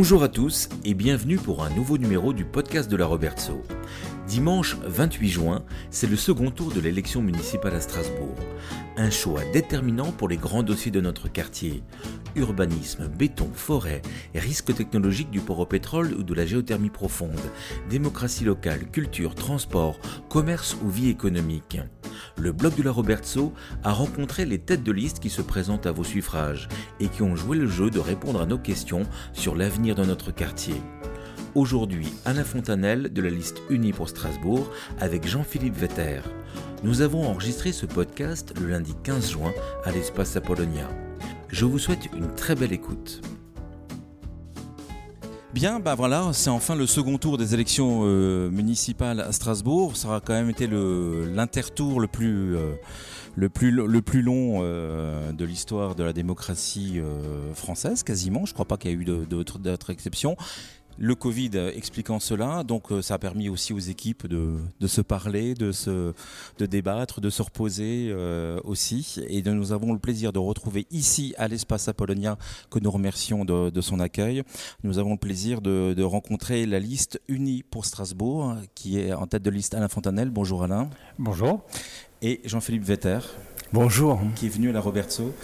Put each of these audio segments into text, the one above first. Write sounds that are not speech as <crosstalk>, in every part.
Bonjour à tous et bienvenue pour un nouveau numéro du podcast de la Robertso. Dimanche 28 juin, c'est le second tour de l'élection municipale à Strasbourg. Un choix déterminant pour les grands dossiers de notre quartier. Urbanisme, béton, forêt, risques technologiques du port au pétrole ou de la géothermie profonde, démocratie locale, culture, transport, commerce ou vie économique. Le bloc de la Robertso a rencontré les têtes de liste qui se présentent à vos suffrages et qui ont joué le jeu de répondre à nos questions sur l'avenir de notre quartier. Aujourd'hui, Alain Fontanelle de la liste Unie pour Strasbourg avec Jean-Philippe Vetter. Nous avons enregistré ce podcast le lundi 15 juin à l'espace Apollonia. Je vous souhaite une très belle écoute. Bien, bah voilà, c'est enfin le second tour des élections euh, municipales à Strasbourg. Ça aura quand même été l'intertour le, plus euh, le plus le plus long euh, de l'histoire de la démocratie française, quasiment. Je ne crois pas qu'il y ait eu d'autres exceptions le Covid expliquant cela, donc euh, ça a permis aussi aux équipes de, se parler, de, se, de débattre, de se reposer euh, aussi. Et nous avons le plaisir de retrouver ici à l'espace Apollonia, que nous remercions de, son accueil, nous avons le plaisir de, rencontrer la liste unie pour Strasbourg, qui est en tête de liste Alain Fontanel. Bonjour Alain. Bonjour. Et Jean-Philippe Vetter. Bonjour. Qui est venu à la Robertso.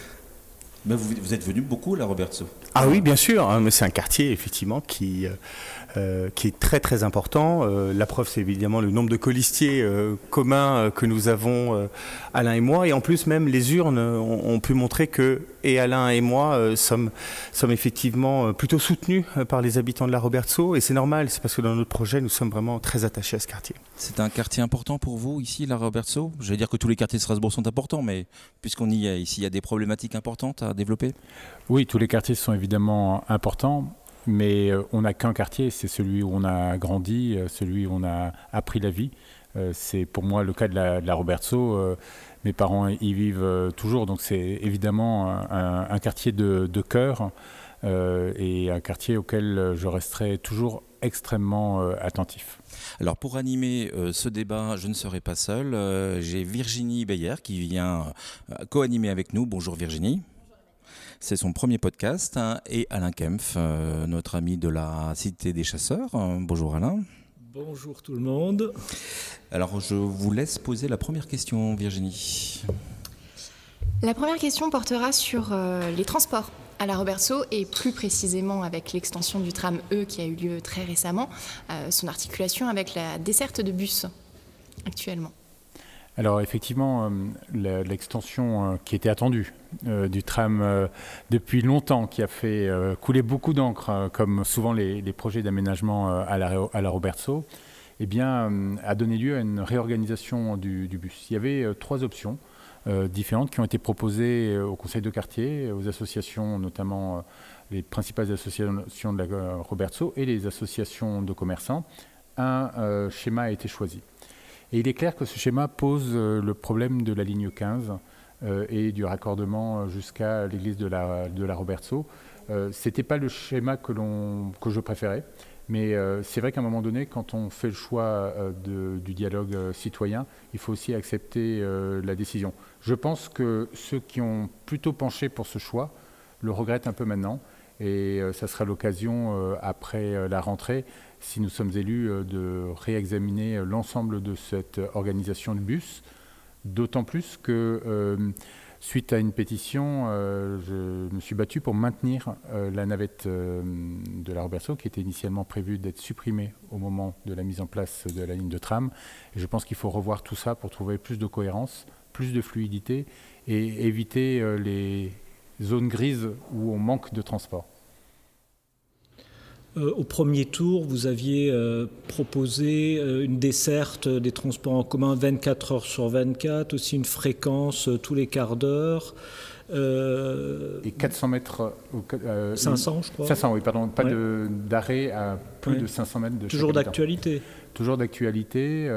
Mais vous, vous, êtes venu beaucoup à la Robertso. Ah oui, bien sûr. Hein, c'est un quartier effectivement qui euh, euh, qui est très très important. Euh, la preuve, c'est évidemment le nombre de colistiers euh, communs que nous avons, Alain et moi. Et en plus, même les urnes ont, pu montrer que, et Alain et moi, sommes, sommes effectivement plutôt soutenus par les habitants de la Robertso. Et c'est normal, c'est parce que dans notre projet, nous sommes vraiment très attachés à ce quartier. C'est un quartier important pour vous, ici, la Robertso Je vais dire que tous les quartiers de Strasbourg sont importants, mais puisqu'on y est ici, il y a des problématiques importantes à développer Oui, tous les quartiers sont évidemment importants. Mais euh, on n'a qu'un quartier, c'est celui où on a grandi, euh, celui où on a appris la vie. Euh, c'est pour moi le cas de la, de la Robertso. mes parents y vivent toujours, donc c'est évidemment un, quartier de, de cœur et un quartier auquel je resterai toujours extrêmement attentif. Alors pour animer ce débat, je ne serai pas seul. J'ai Virginie Beyer qui vient co-animer avec nous. Bonjour Virginie. C'est son premier podcast. Hein, et Alain Kempf, euh, notre ami de la Cité des Chasseurs. Euh, bonjour Alain. Bonjour tout le monde. Alors je vous laisse poser la première question, Virginie. La première question portera sur euh, les transports à la Robertso et plus précisément avec l'extension du tram E qui a eu lieu très récemment, son articulation avec la desserte de bus actuellement. Alors effectivement, euh, l'extension euh, qui était attendue euh, du tram depuis longtemps, qui a fait couler beaucoup d'encre, comme souvent les, projets d'aménagement à la, Robertso, eh bien, a donné lieu à une réorganisation du, bus. Il y avait trois options différentes qui ont été proposées au conseil de quartier, aux associations, notamment les principales associations de la Robertso et les associations de commerçants. Un schéma a été choisi. Et il est clair que ce schéma pose euh, le problème de la ligne 15 euh, et du raccordement jusqu'à l'église de la, de la Robertso. Euh, Ce n'était pas le schéma que, que je préférais. Mais c'est vrai qu'à un moment donné, quand on fait le choix du dialogue citoyen, il faut aussi accepter la décision. Je pense que ceux qui ont plutôt penché pour ce choix le regrettent un peu maintenant. Et ça sera l'occasion, après la rentrée, si nous sommes élus, euh, de réexaminer euh, l'ensemble de cette organisation de bus, d'autant plus que euh, suite à une pétition, je me suis battu pour maintenir la navette de la Roberto, qui était initialement prévue d'être supprimée au moment de la mise en place de la ligne de tram. Je pense qu'il faut revoir tout ça pour trouver plus de cohérence, plus de fluidité et éviter les zones grises où on manque de transport. Euh, au premier tour, vous aviez euh, proposé euh, une desserte des transports en commun 24 heures sur 24, aussi une fréquence tous les quarts d'heure. Et 400 mètres. 500, je crois. 500, oui, pardon. Pas d'arrêt à plus de 500 mètres de Toujours d'actualité. Toujours d'actualité.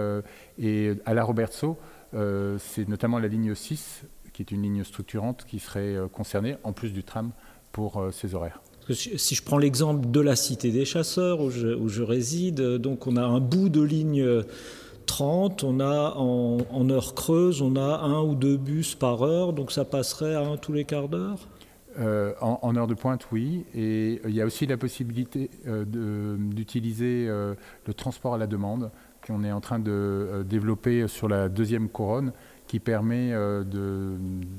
et à la Robertso, c'est notamment la ligne 6, qui est une ligne structurante, qui serait concernée, en plus du tram, pour ces horaires si je prends l'exemple de la cité des chasseurs où je, réside, donc on a un bout de ligne 30, on a en, heure creuse, on a un ou deux bus par heure, donc ça passerait à un tous les quarts d'heure? En, heure de pointe, oui. Et il y a aussi la possibilité d'utiliser le transport à la demande qu'on est en train de développer sur la deuxième couronne qui permet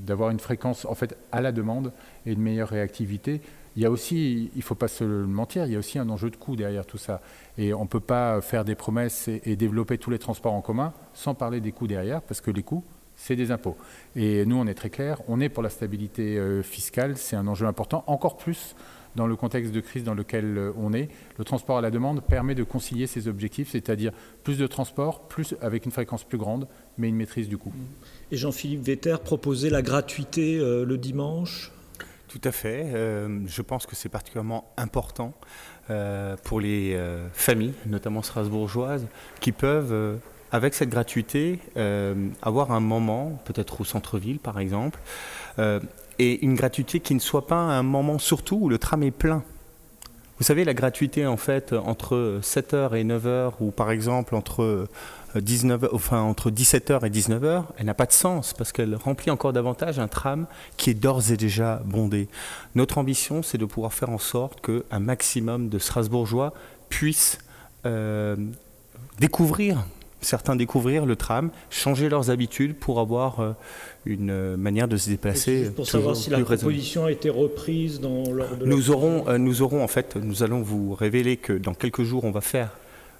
d'avoir une fréquence en fait à la demande et une meilleure réactivité. Il y a aussi, il ne faut pas se mentir, il y a aussi un enjeu de coût derrière tout ça. Et on ne peut pas faire des promesses et, développer tous les transports en commun sans parler des coûts derrière, parce que les coûts, c'est des impôts. Et nous, on est très clair, on est pour la stabilité euh, fiscale, c'est un enjeu important, encore plus dans le contexte de crise dans lequel euh, on est. Le transport à la demande permet de concilier ces objectifs, c'est-à-dire plus de transport, plus avec une fréquence plus grande, mais une maîtrise du coût. Et Jean-Philippe Vetter proposait la gratuité euh, le dimanche? Tout à fait. Euh, je pense que c'est particulièrement important euh, pour les euh, familles, notamment strasbourgeoises, qui peuvent, avec cette gratuité, avoir un moment, peut-être au centre-ville par exemple, et une gratuité qui ne soit pas un moment surtout où le tram est plein. Vous savez, la gratuité, en fait, entre 7h et 9h, ou par exemple entre 19, enfin, entre 17h et 19h, elle n'a pas de sens parce qu'elle remplit encore davantage un tram qui est d'ores et déjà bondé. Notre ambition, c'est de pouvoir faire en sorte qu'un maximum de Strasbourgeois puissent euh, découvrir certains découvrir le tram, changer leurs habitudes pour avoir euh, une manière de se déplacer. Pour savoir si la proposition a été reprise dans l'ordre de nous aurons, euh, nous aurons en fait, nous allons vous révéler que dans quelques jours, on va faire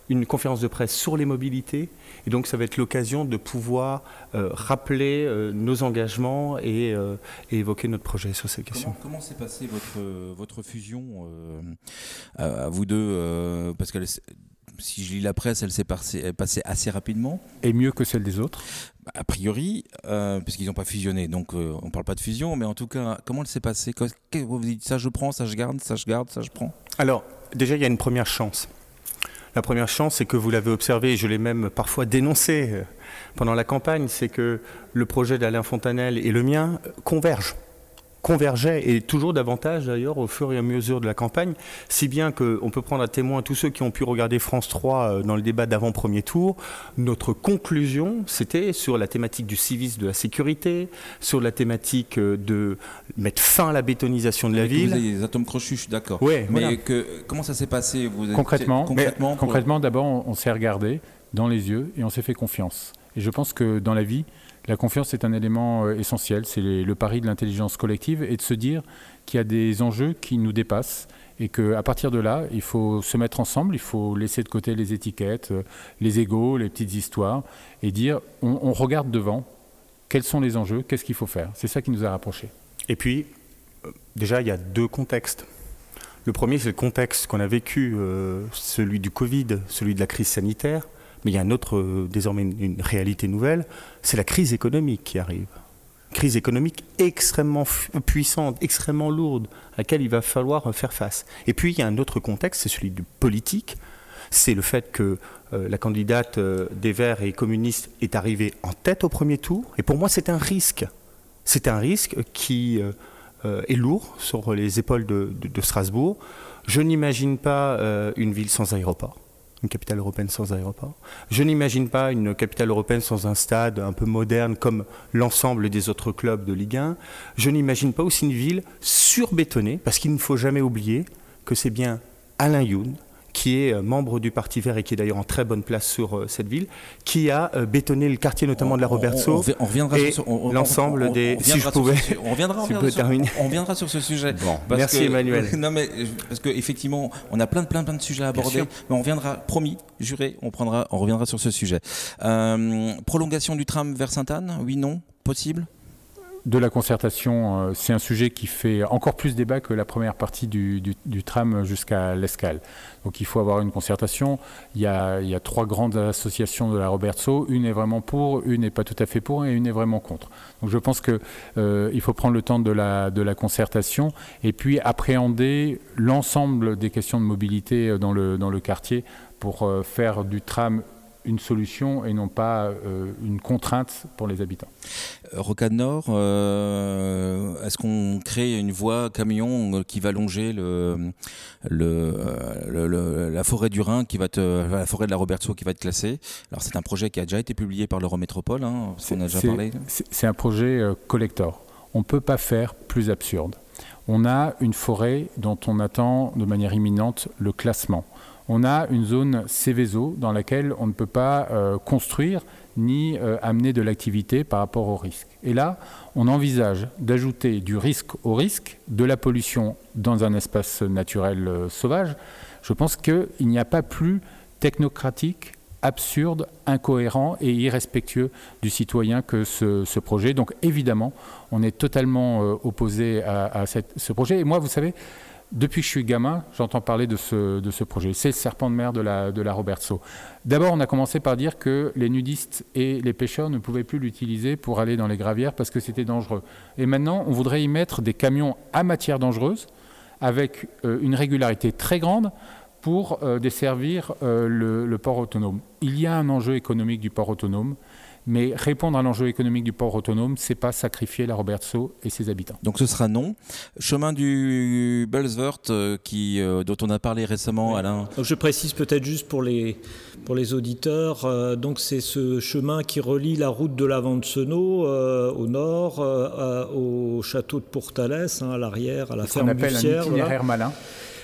une conférence de presse sur les mobilités. Et donc, ça va être l'occasion de pouvoir euh, rappeler euh, nos engagements euh, et, évoquer notre projet sur ces questions. Comment, s'est passée votre, votre fusion à, vous deux Parce que si je lis la presse, elle s'est passée, assez rapidement. Et mieux que celle des autres A priori, puisqu'ils n'ont pas fusionné, donc on ne parle pas de fusion, mais en tout cas, comment elle s'est passée? Vous dites? Ça je prends, ça je garde, ça je garde, ça je prends Alors, déjà, il y a une première chance. La première chance, c'est que vous l'avez observé, et je l'ai même parfois dénoncé euh, pendant la campagne, c'est que le projet d'Alain Fontanel et le mien convergent convergeait et toujours davantage d'ailleurs au fur et à mesure de la campagne, si bien qu'on peut prendre à témoin tous ceux qui ont pu regarder France 3 euh, dans le débat d'avant-premier tour. Notre conclusion, c'était sur la thématique du civisme de la sécurité, sur la thématique euh, de mettre fin à la bétonisation de la ville. Vous avez des atomes crochus, je suis d'accord. Ouais, mais que, comment ça s'est passé? Vous Concrètement, concrètement, concrètement d'abord, on s'est regardé dans les yeux et on s'est fait confiance. Et je pense que dans la vie, la confiance est un élément euh, essentiel, c'est le pari de l'intelligence collective et de se dire qu'il y a des enjeux qui nous dépassent et qu'à partir de là, il faut se mettre ensemble, il faut laisser de côté les étiquettes, euh, les égaux, les petites histoires et dire on, regarde devant, quels sont les enjeux, qu'est-ce qu'il faut faire. C'est ça qui nous a rapprochés. Et puis, euh, déjà, il y a deux contextes. Le premier, c'est le contexte qu'on a vécu, celui du Covid, celui de la crise sanitaire. Mais il y a un autre, euh, désormais une réalité nouvelle, c'est la crise économique qui arrive. Crise économique extrêmement puissante, extrêmement lourde, à laquelle il va falloir faire face. Et puis il y a un autre contexte, c'est celui du politique. C'est le fait que euh, la candidate euh, des Verts et communistes est arrivée en tête au premier tour. Et pour moi, c'est un risque. C'est un risque qui est lourd sur les épaules de Strasbourg. Je n'imagine pas une ville sans aéroport une capitale européenne sans aéroport. Je n'imagine pas une capitale européenne sans un stade un peu moderne comme l'ensemble des autres clubs de Ligue 1. Je n'imagine pas aussi une ville surbétonnée, parce qu'il ne faut jamais oublier que c'est bien Alain Youn, qui est euh, membre du Parti Vert et qui est d'ailleurs en très bonne place sur euh, cette ville, qui a euh, bétonné le quartier notamment de la Roberto. On, reviendra et l'ensemble des. Si je pouvais. on reviendra, <laughs> on, reviendra sur ce sujet. merci Emmanuel. <laughs> Non mais parce qu'effectivement, on a plein de plein plein de sujets à aborder, mais on reviendra, promis, juré, on prendra, on reviendra sur ce sujet. prolongation du tram vers Sainte-Anne, oui non, possible? De la concertation, euh, c'est un sujet qui fait encore plus débat que la première partie du, tram jusqu'à l'escale. Donc il faut avoir une concertation. Il y, a, trois grandes associations de la Robertso. Une est vraiment pour, une n'est pas tout à fait pour et une est vraiment contre. Donc je pense qu'il euh, faut prendre le temps de la, concertation et puis appréhender l'ensemble des questions de mobilité dans le, dans le quartier pour euh, faire du tram une solution et non pas euh, une contrainte pour les habitants. Euh, Rocade Nord, euh, est-ce qu'on crée une voie camion qui va longer le, le, la forêt du Rhin, qui va la forêt de la Robertso qui va être classée? Alors c'est un projet qui a déjà été publié par l'Eurométropole, hein, on a déjà parlé. C'est un projet collector. On ne peut pas faire plus absurde. On a une forêt dont on attend de manière imminente le classement. On a une zone Céveso dans laquelle on ne peut pas euh, construire ni euh, amener de l'activité par rapport au risque. Et là, on envisage d'ajouter du risque au risque, de la pollution dans un espace naturel euh, sauvage. Je pense qu'il n'y a pas plus technocratique, absurde, incohérent et irrespectueux du citoyen que ce, projet. Donc évidemment, on est totalement opposé à, ce projet. Et moi, vous savez, depuis que je suis gamin, j'entends parler de ce, projet. C'est le serpent de mer de la, de. D'abord, on a commencé par dire que les nudistes et les pêcheurs ne pouvaient plus l'utiliser pour aller dans les gravières parce que c'était dangereux. Et maintenant, on voudrait y mettre des camions à matière dangereuse avec euh, une régularité très grande pour euh, desservir euh, le, port autonome. Il y a un enjeu économique du port autonome. Mais répondre à l'enjeu économique du port autonome, c'est pas sacrifier la Robertso et ses habitants. Donc ce sera non. Chemin du Bellsworth, euh, qui, euh, dont on a parlé récemment, Alain. je précise peut-être juste pour les, pour les auditeurs. Euh, donc c'est ce chemin qui relie la route de la Vente-Senot au nord, au château de Portalès, hein, à l'arrière, à la ferme du Sierre. Un itinéraire malin.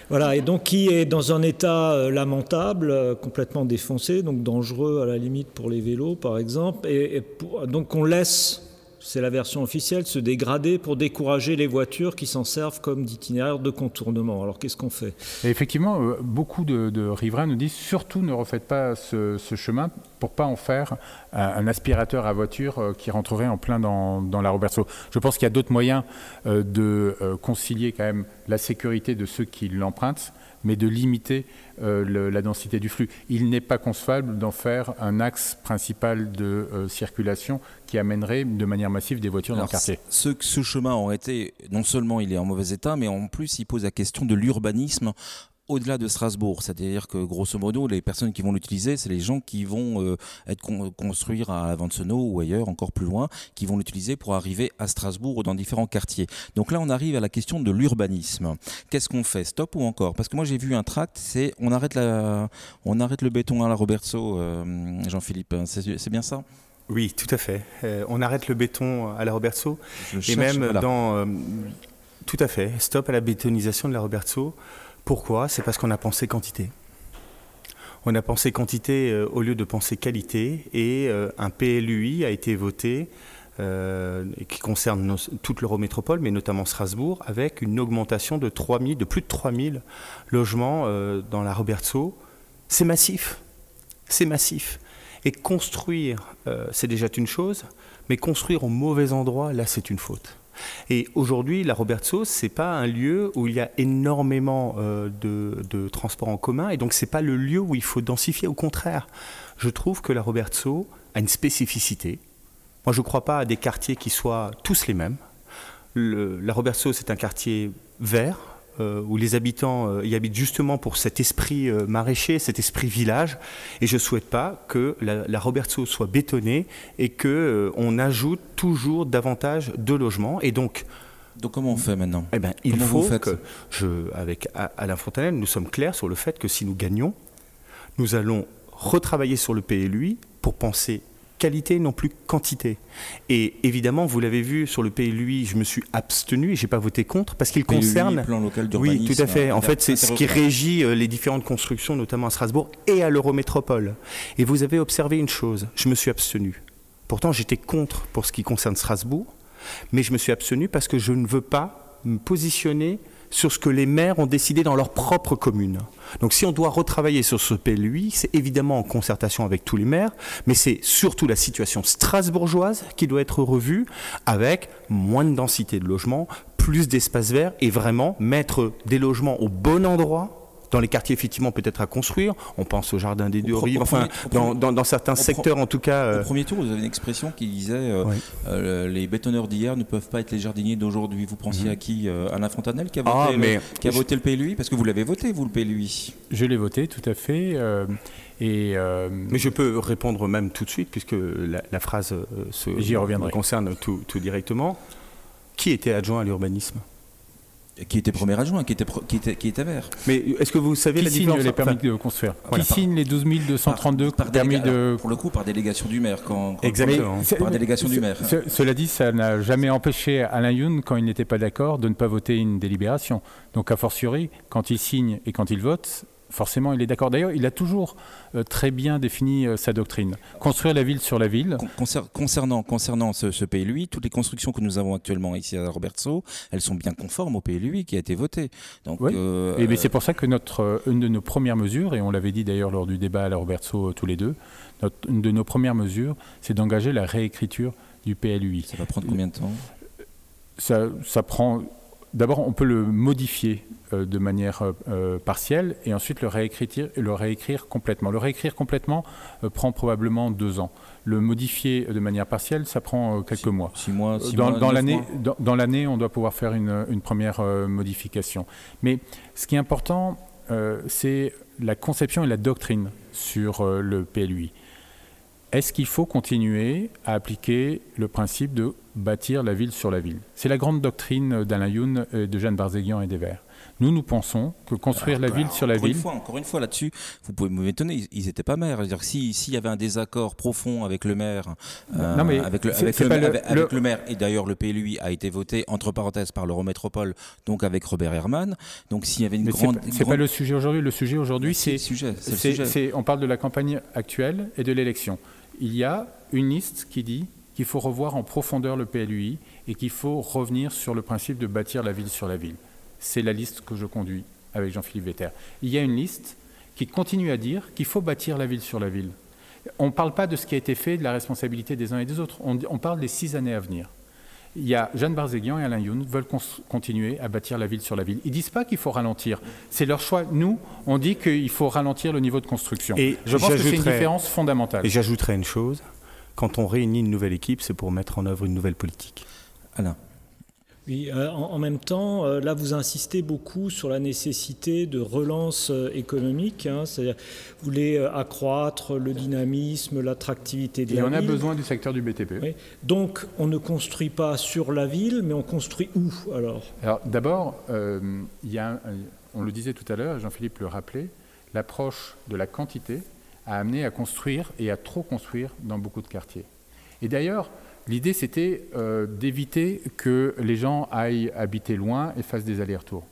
Voilà, et donc qui est dans un état euh, lamentable, euh, complètement défoncé, donc dangereux à la limite pour les vélos par exemple. Et, donc on laisse c'est la version officielle, se dégrader pour décourager les voitures qui s'en servent comme d'itinéraire de contournement. Alors qu'est-ce qu'on fait? Effectivement, euh, beaucoup de, riverains nous disent surtout ne refaites pas ce, chemin pour pas en faire un, aspirateur à voiture euh, qui rentrerait en plein dans, la Roberto. Je pense qu'il y a d'autres moyens euh, de concilier quand même la sécurité de ceux qui l'empruntent mais de limiter euh, la densité du flux. Il n'est pas concevable d'en faire un axe principal de euh, circulation qui amènerait de manière massive des voitures dans le quartier. Ce, ce chemin aurait été, non seulement il est en mauvais état, mais en plus il pose la question de l'urbanisme au-delà de Strasbourg. C'est-à-dire que grosso modo, les personnes qui vont l'utiliser, c'est les gens qui vont euh, être construire à Vancenot ou ailleurs, encore plus loin, qui vont l'utiliser pour arriver à Strasbourg ou dans différents quartiers. Donc là, on arrive à la question de l'urbanisme. Qu'est-ce qu'on fait? Stop ou encore? Parce que moi, j'ai vu un tract, c'est on arrête la, on arrête le béton à la Roberto, euh, Jean-Philippe. C'est bien ça? Oui, tout à fait. Euh, on arrête le béton à la Roberto. et même dans. tout à fait. Stop à la bétonisation de la Roberto. Pourquoi? C'est parce qu'on a pensé quantité. On a pensé quantité euh, au lieu de penser qualité et euh, un PLUI a été voté euh, qui concerne toute l'Eurométropole, mais notamment Strasbourg, avec une augmentation de, 3 de plus de 3000 logements dans la Robertso. C'est massif. C'est massif. Et construire, c'est déjà une chose, mais construire au mauvais endroit, là, c'est une faute. Et aujourd'hui, la Robertso, c'est pas un lieu où il y a énormément euh, de, transports en commun, et donc c'est pas le lieu où il faut densifier. Au contraire, je trouve que la Robertso a une spécificité. Moi, je ne crois pas à des quartiers qui soient tous les mêmes. la Robertso, c'est un quartier vert, euh, où les habitants euh, y habitent justement pour cet esprit euh, maraîcher, cet esprit village. Et je ne souhaite pas que la, la Roberto soit bétonnée et qu'on on ajoute toujours davantage de logements. Et donc, donc comment on fait maintenant? eh ben, Il faut que, je, avec Alain Fontanel, nous sommes clairs sur le fait que si nous gagnons, nous allons retravailler sur le PLUI pour penser qualité, non plus quantité. Et évidemment, vous l'avez vu sur le PLUI, je me suis abstenu et j'ai pas voté contre parce qu'il concerne. Plan local oui, tout à fait. En fait, c'est ce qui régit euh, les différentes constructions, notamment à Strasbourg et à l'Eurométropole. Et vous avez observé une chose, je me suis abstenu. Pourtant, j'étais contre pour ce qui concerne Strasbourg, mais je me suis abstenu parce que je ne veux pas me positionner sur ce que les maires ont décidé dans leur propre commune. Donc si on doit retravailler sur ce PLUI, c'est évidemment en concertation avec tous les maires, mais c'est surtout la situation strasbourgeoise qui doit être revue avec moins de densité de logements, plus d'espaces verts et vraiment mettre des logements au bon endroit dans les quartiers effectivement peut-être à construire. On pense au jardin des deux rives, enfin dans, certains secteurs en tout cas. Au euh, premier tour, vous avez une expression qui disait euh, euh, les bétonneurs d'hier ne peuvent pas être les jardiniers d'aujourd'hui. Vous pensiez mhm. à qui Alain Fontanel qui a ah, voté, le, qui a voté le PLUI Parce que vous l'avez voté, vous, le PLUI Je l'ai voté, tout à fait. Et Mais je peux répondre même tout de suite, puisque la, phrase se, concerne tout, tout directement. Qui était adjoint à l'urbanisme? Qui était premier adjoint, qui était, qui était, qui était maire. Mais est-ce que vous savez qui la signe différence les permis de construire? Voilà, Qui par- signe les 12 232 par, par permis de Pour le coup, par délégation du maire. Quand, quand- Exactement. Mais Par délégation du maire. ce- cela dit, ça n'a jamais empêché Alain Youn, quand il n'était pas d'accord, de ne pas voter une délibération. Donc, a fortiori, quand il signe et quand il vote, forcément, il est d'accord. D'ailleurs, il a toujours euh, très bien défini euh, sa doctrine. Construire la ville sur la ville. Con- concer- concernant, concernant ce, ce PLUI, toutes les constructions que nous avons actuellement ici à Robertso, elles sont bien conformes au PLUI qui a été voté. Donc, Oui. euh, Et c'est pour ça que notre, une de nos premières mesures, et on l'avait dit d'ailleurs lors du débat à la Robertso tous les deux, notre- une de nos premières mesures, c'est d'engager la réécriture du PLUI. ça va prendre combien de temps? Ça, ça prend. D'abord, on peut le modifier euh, de manière euh, euh, partielle et ensuite le réécrire, le réécrire complètement. Le réécrire complètement euh, prend probablement deux ans. Le modifier de manière partielle, ça prend quelques mois. Six mois, six Dans, mois, dans neuf l'année, mois dans, dans l'année, on doit pouvoir faire une, une première modification. Mais ce qui est important, c'est la conception et la doctrine sur le PLUI. Est-ce qu'il faut continuer à appliquer le principe de bâtir la ville sur la ville C'est la grande doctrine d'Alain Youn, de Jeanne Barzéguian et des Verts. Nous, nous pensons que construire la Alors, ville sur la encore ville... Une fois, encore une fois, là-dessus, vous pouvez m'étonner, ils n'étaient pas maires. C'est-à-dire si- s'il y avait un désaccord profond avec le maire, euh, Non, mais avec, le, avec, pas maire- le- avec- avec le- le maire, et d'ailleurs le PLUI a été voté, entre parenthèses, par l'Eurométropole, donc avec Robert Herman. Donc s'il y avait une Mais c'est grande... pas- c'est pas grande- le sujet aujourd'hui. Le sujet aujourd'hui, le sujet. sujet. c'est- on parle de la campagne actuelle et de l'élection. Il y a une liste qui dit qu'il faut revoir en profondeur le PLUI et qu'il faut revenir sur le principe de bâtir la ville sur la ville. C'est la liste que je conduis avec Jean-Philippe Vetter. Il y a une liste qui continue à dire qu'il faut bâtir la ville sur la ville. On ne parle pas de ce qui a été fait, de la responsabilité des uns et des autres. On, on parle des six années à venir. Il y a Jeanne Barzéguian et Alain Youn veulent continuer à bâtir la ville sur la ville. Ils disent pas qu'il faut ralentir. C'est leur choix. Nous, on dit qu'il faut ralentir le niveau de construction. Et je pense que c'est une différence fondamentale. Et j'ajouterais une chose, quand on réunit une nouvelle équipe, c'est pour mettre en œuvre une nouvelle politique. Alain. Oui, euh, en, en même temps, euh, là, vous insistez beaucoup sur la nécessité de relance euh, économique. hein, C'est-à-dire, vous voulez accroître le dynamisme, l'attractivité de Et la on a besoin du secteur du BTP. Oui. Donc, on ne construit pas sur la ville, mais on construit où alors? Alors d'abord, euh, il y a on le disait tout à l'heure, Jean-Philippe le rappelait, l'approche de la quantité a amené à construire et à trop construire dans beaucoup de quartiers. Et d'ailleurs, l'idée c'était euh, d'éviter que les gens aillent habiter loin et fassent des allers-retours.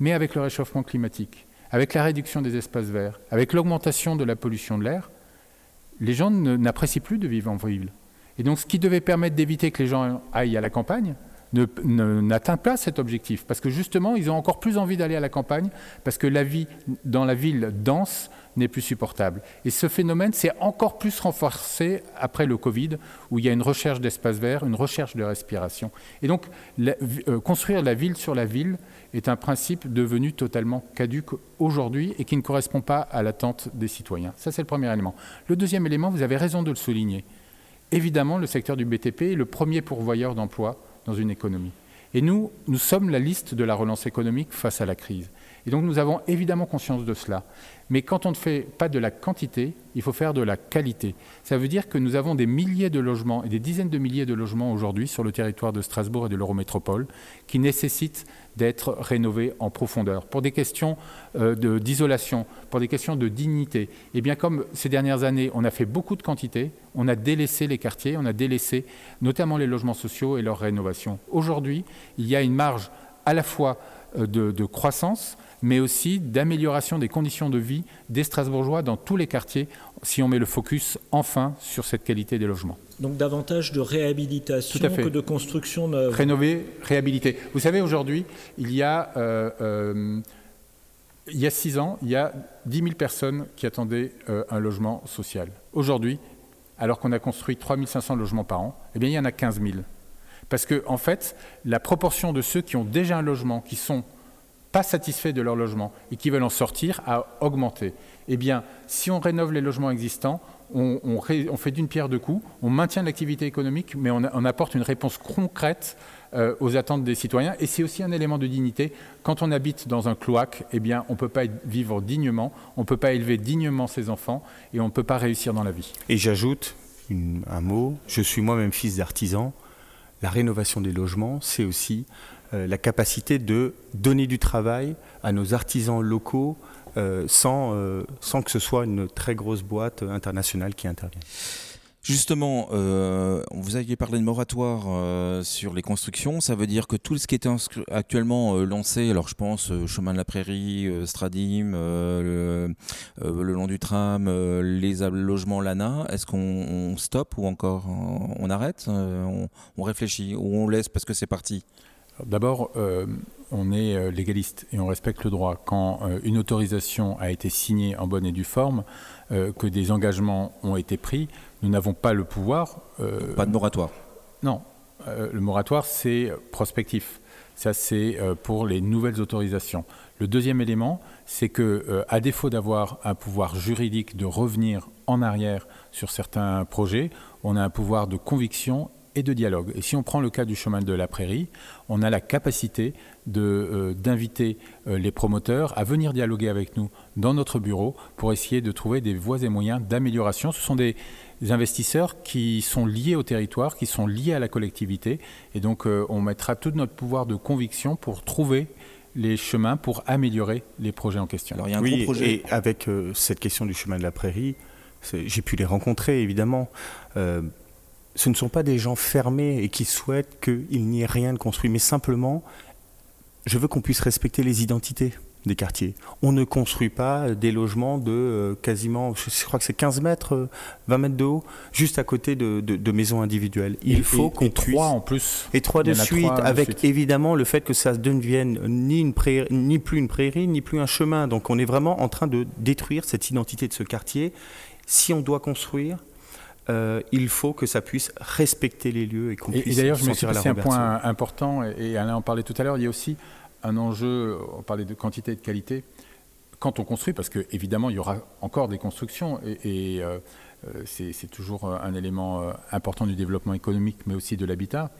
Mais avec le réchauffement climatique, avec la réduction des espaces verts, avec l'augmentation de la pollution de l'air, les gens n'apprécient plus de vivre en ville. Et donc ce qui devait permettre d'éviter que les gens aillent à la campagne ne- ne- n'atteint pas cet objectif. Parce que justement, ils ont encore plus envie d'aller à la campagne, parce que la vie dans la ville dense n'est plus supportable. Et ce phénomène s'est encore plus renforcé après le Covid, où il y a une recherche d'espace vert, une recherche de respiration. Et donc, euh, construire la ville sur la ville est un principe devenu totalement caduque aujourd'hui et qui ne correspond pas à l'attente des citoyens. Ça, c'est le premier élément. Le deuxième élément, vous avez raison de le souligner. Évidemment, le secteur du BTP est le premier pourvoyeur d'emplois dans une économie. Et nous, nous sommes la liste de la relance économique face à la crise. Et donc nous avons évidemment conscience de cela. Mais quand on ne fait pas de la quantité, il faut faire de la qualité. Ça veut dire que nous avons des milliers de logements et des dizaines de milliers de logements aujourd'hui sur le territoire de Strasbourg et de l'Eurométropole qui nécessitent d'être rénovés en profondeur pour des questions euh, d'isolation, pour des questions de dignité. Et bien comme ces dernières années, on a fait beaucoup de quantité, on a délaissé les quartiers, on a délaissé notamment les logements sociaux et leur rénovation. Aujourd'hui, il y a une marge à la fois euh, de croissance, mais aussi d'amélioration des conditions de vie des Strasbourgeois dans tous les quartiers, si on met le focus enfin sur cette qualité des logements. Donc, davantage de réhabilitation que de construction neuve. Rénover, réhabiliter. Vous savez, aujourd'hui, il y a... euh, euh, il y a six ans, il y a 10 000 personnes qui attendaient euh, un logement social. Aujourd'hui, alors qu'on a construit 3 500 logements par an, eh bien, il y en a 15 000. Parce que, en fait, la proportion de ceux qui ont déjà un logement, qui sont pas satisfaits de leur logement et qui veulent en sortir, a augmenté. Eh bien, si on rénove les logements existants, on, fait d'une pierre deux coups, on maintient l'activité économique, mais on, apporte une réponse concrète euh, aux attentes des citoyens. Et c'est aussi un élément de dignité. Quand on habite dans un cloaque, eh bien, on ne peut pas vivre dignement, on ne peut pas élever dignement ses enfants et on ne peut pas réussir dans la vie. Et j'ajoute un mot, je suis moi-même fils d'artisan. la rénovation des logements, c'est aussi la capacité de donner du travail à nos artisans locaux sans, sans que ce soit une très grosse boîte internationale qui intervienne. Justement, euh, vous aviez parlé de moratoire euh, sur les constructions. Ça veut dire que tout ce qui est actuellement euh, lancé, alors je pense chemin de la prairie, Stradim, le, long du tram, les logements Lana, est-ce qu'on stoppe ou encore on arrête on, réfléchit ou on laisse parce que c'est parti? D'abord, on est légaliste et on respecte le droit. Quand une autorisation a été signée en bonne et due forme, que des engagements ont été pris, nous n'avons pas le pouvoir. Euh, pas de moratoire. Non, euh, le moratoire c'est prospectif. Ça c'est euh, pour les nouvelles autorisations. Le deuxième élément, c'est que à défaut d'avoir un pouvoir juridique de revenir en arrière sur certains projets, on a un pouvoir de conviction et de dialogue. Et si on prend le cas du chemin de la prairie, on a la capacité d'inviter les promoteurs à venir dialoguer avec nous dans notre bureau pour essayer de trouver des voies et moyens d'amélioration. Ce sont des, des investisseurs qui sont liés au territoire, qui sont liés à la collectivité. Et donc, euh, on mettra tout notre pouvoir de conviction pour trouver les chemins pour améliorer les projets en question. Alors, il y a un oui, projet. Et avec euh, cette question du chemin de la prairie, j'ai pu les rencontrer, évidemment. Euh, ce ne sont pas des gens fermés et qui souhaitent qu'il n'y ait rien de construit, mais simplement, je veux qu'on puisse respecter les identités des quartiers. On ne construit pas des logements de euh, quasiment, je crois que c'est 15 mètres, 20 euh, mètres de haut, juste à côté de, maisons individuelles. Il faut qu'on puisse... trois en plus. Et trois de suite, avec évidemment le fait que ça ne devienne ni, une ni plus une prairie, ni plus un chemin. Donc on est vraiment en train de détruire cette identité de ce quartier. Si on doit construire, euh, il faut que ça puisse respecter les lieux et qu'on puisse. Et, d'ailleurs, je me suis passé un point important, et Alain en parlait tout à l'heure, il y a aussi un enjeu, on parlait de quantité et de qualité, quand on construit, parce qu'évidemment, il y aura encore des constructions, et, euh, euh, c'est toujours un élément important du développement économique, mais aussi de l'habitat.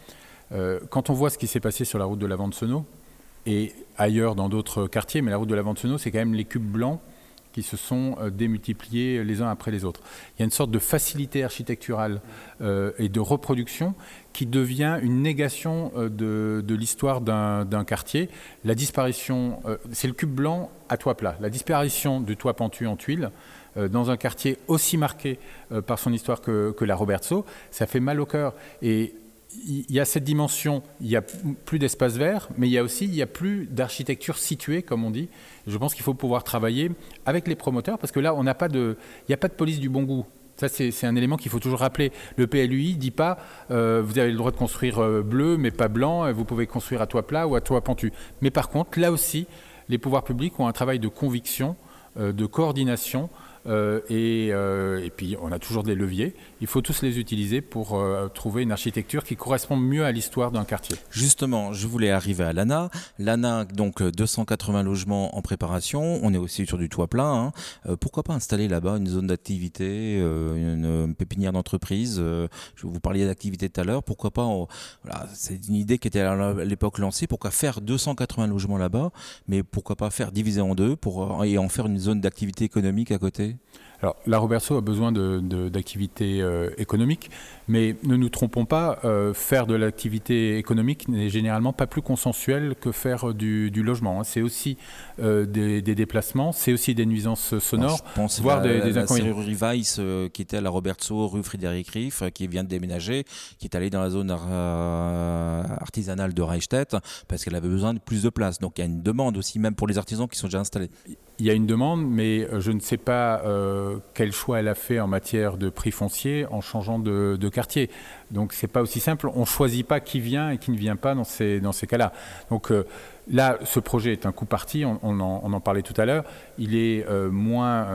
quand on voit ce qui s'est passé sur la route de la Vente-Senot, et ailleurs dans d'autres quartiers, mais la route de la Vente-Senot, c'est quand même les cubes blancs qui se sont euh, démultipliés les uns après les autres. Il y a une sorte de facilité architecturale euh, et de reproduction qui devient une négation euh, de, l'histoire d'un quartier. La disparition, c'est le cube blanc à toit plat. La disparition du toit pentu en tuiles dans un quartier aussi marqué par son histoire que, la Robertso, ça fait mal au cœur. Et il y a cette dimension, il n'y a plus d'espace vert, mais il y a aussi, il a plus d'architecture située, comme on dit. Je pense qu'il faut pouvoir travailler avec les promoteurs, parce que là, on n'a pas de, il n'y a pas de police du bon goût. Ça, c'est un élément qu'il faut toujours rappeler. Le PLUI ne dit pas euh, vous avez le droit de construire euh, bleu, mais pas blanc, vous pouvez construire à toit plat ou à toit pentu. Mais par contre, là aussi, les pouvoirs publics ont un travail de conviction, euh, de coordination euh, euh, et, puis on a toujours des leviers. Il faut tous les utiliser pour euh, trouver une architecture qui correspond mieux à l'histoire d'un quartier. Justement, je voulais arriver à l'ANA. L'ANA, donc 280 logements en préparation. On est aussi sur du toit plein. Hein. pourquoi pas installer là-bas une zone d'activité, une, pépinière d'entreprise Je vous parliez d'activité tout à l'heure. Pourquoi pas voilà, C'est une idée qui était à l'époque lancée. Pourquoi faire 280 logements là-bas Mais pourquoi pas faire diviser en deux pour, et en faire une zone d'activité économique à côté? Oui. Alors, la Roberto a besoin d'activités euh, économiques, mais ne nous trompons pas, euh, faire de l'activité économique n'est généralement pas plus consensuel que faire du, logement. Hein. C'est aussi euh, des, déplacements, c'est aussi des nuisances sonores, je pense voire des, des inconvénients. Weiss, qui était à la Roberto, rue Frédéric Riff, qui vient de déménager, qui est allée dans la zone artisanale de Reichstätt, parce qu'elle avait besoin de plus de place. Donc il y a une demande aussi, même pour les artisans qui sont déjà installés il y a une demande, mais je ne sais pas euh, quel choix elle a fait en matière de prix foncier en changeant de, quartier. Donc c'est pas aussi simple. On choisit pas qui vient et qui ne vient pas dans ces, dans ces cas-là. Donc euh, là, ce projet est un coup parti. On, en, parlait tout à l'heure. Il est moins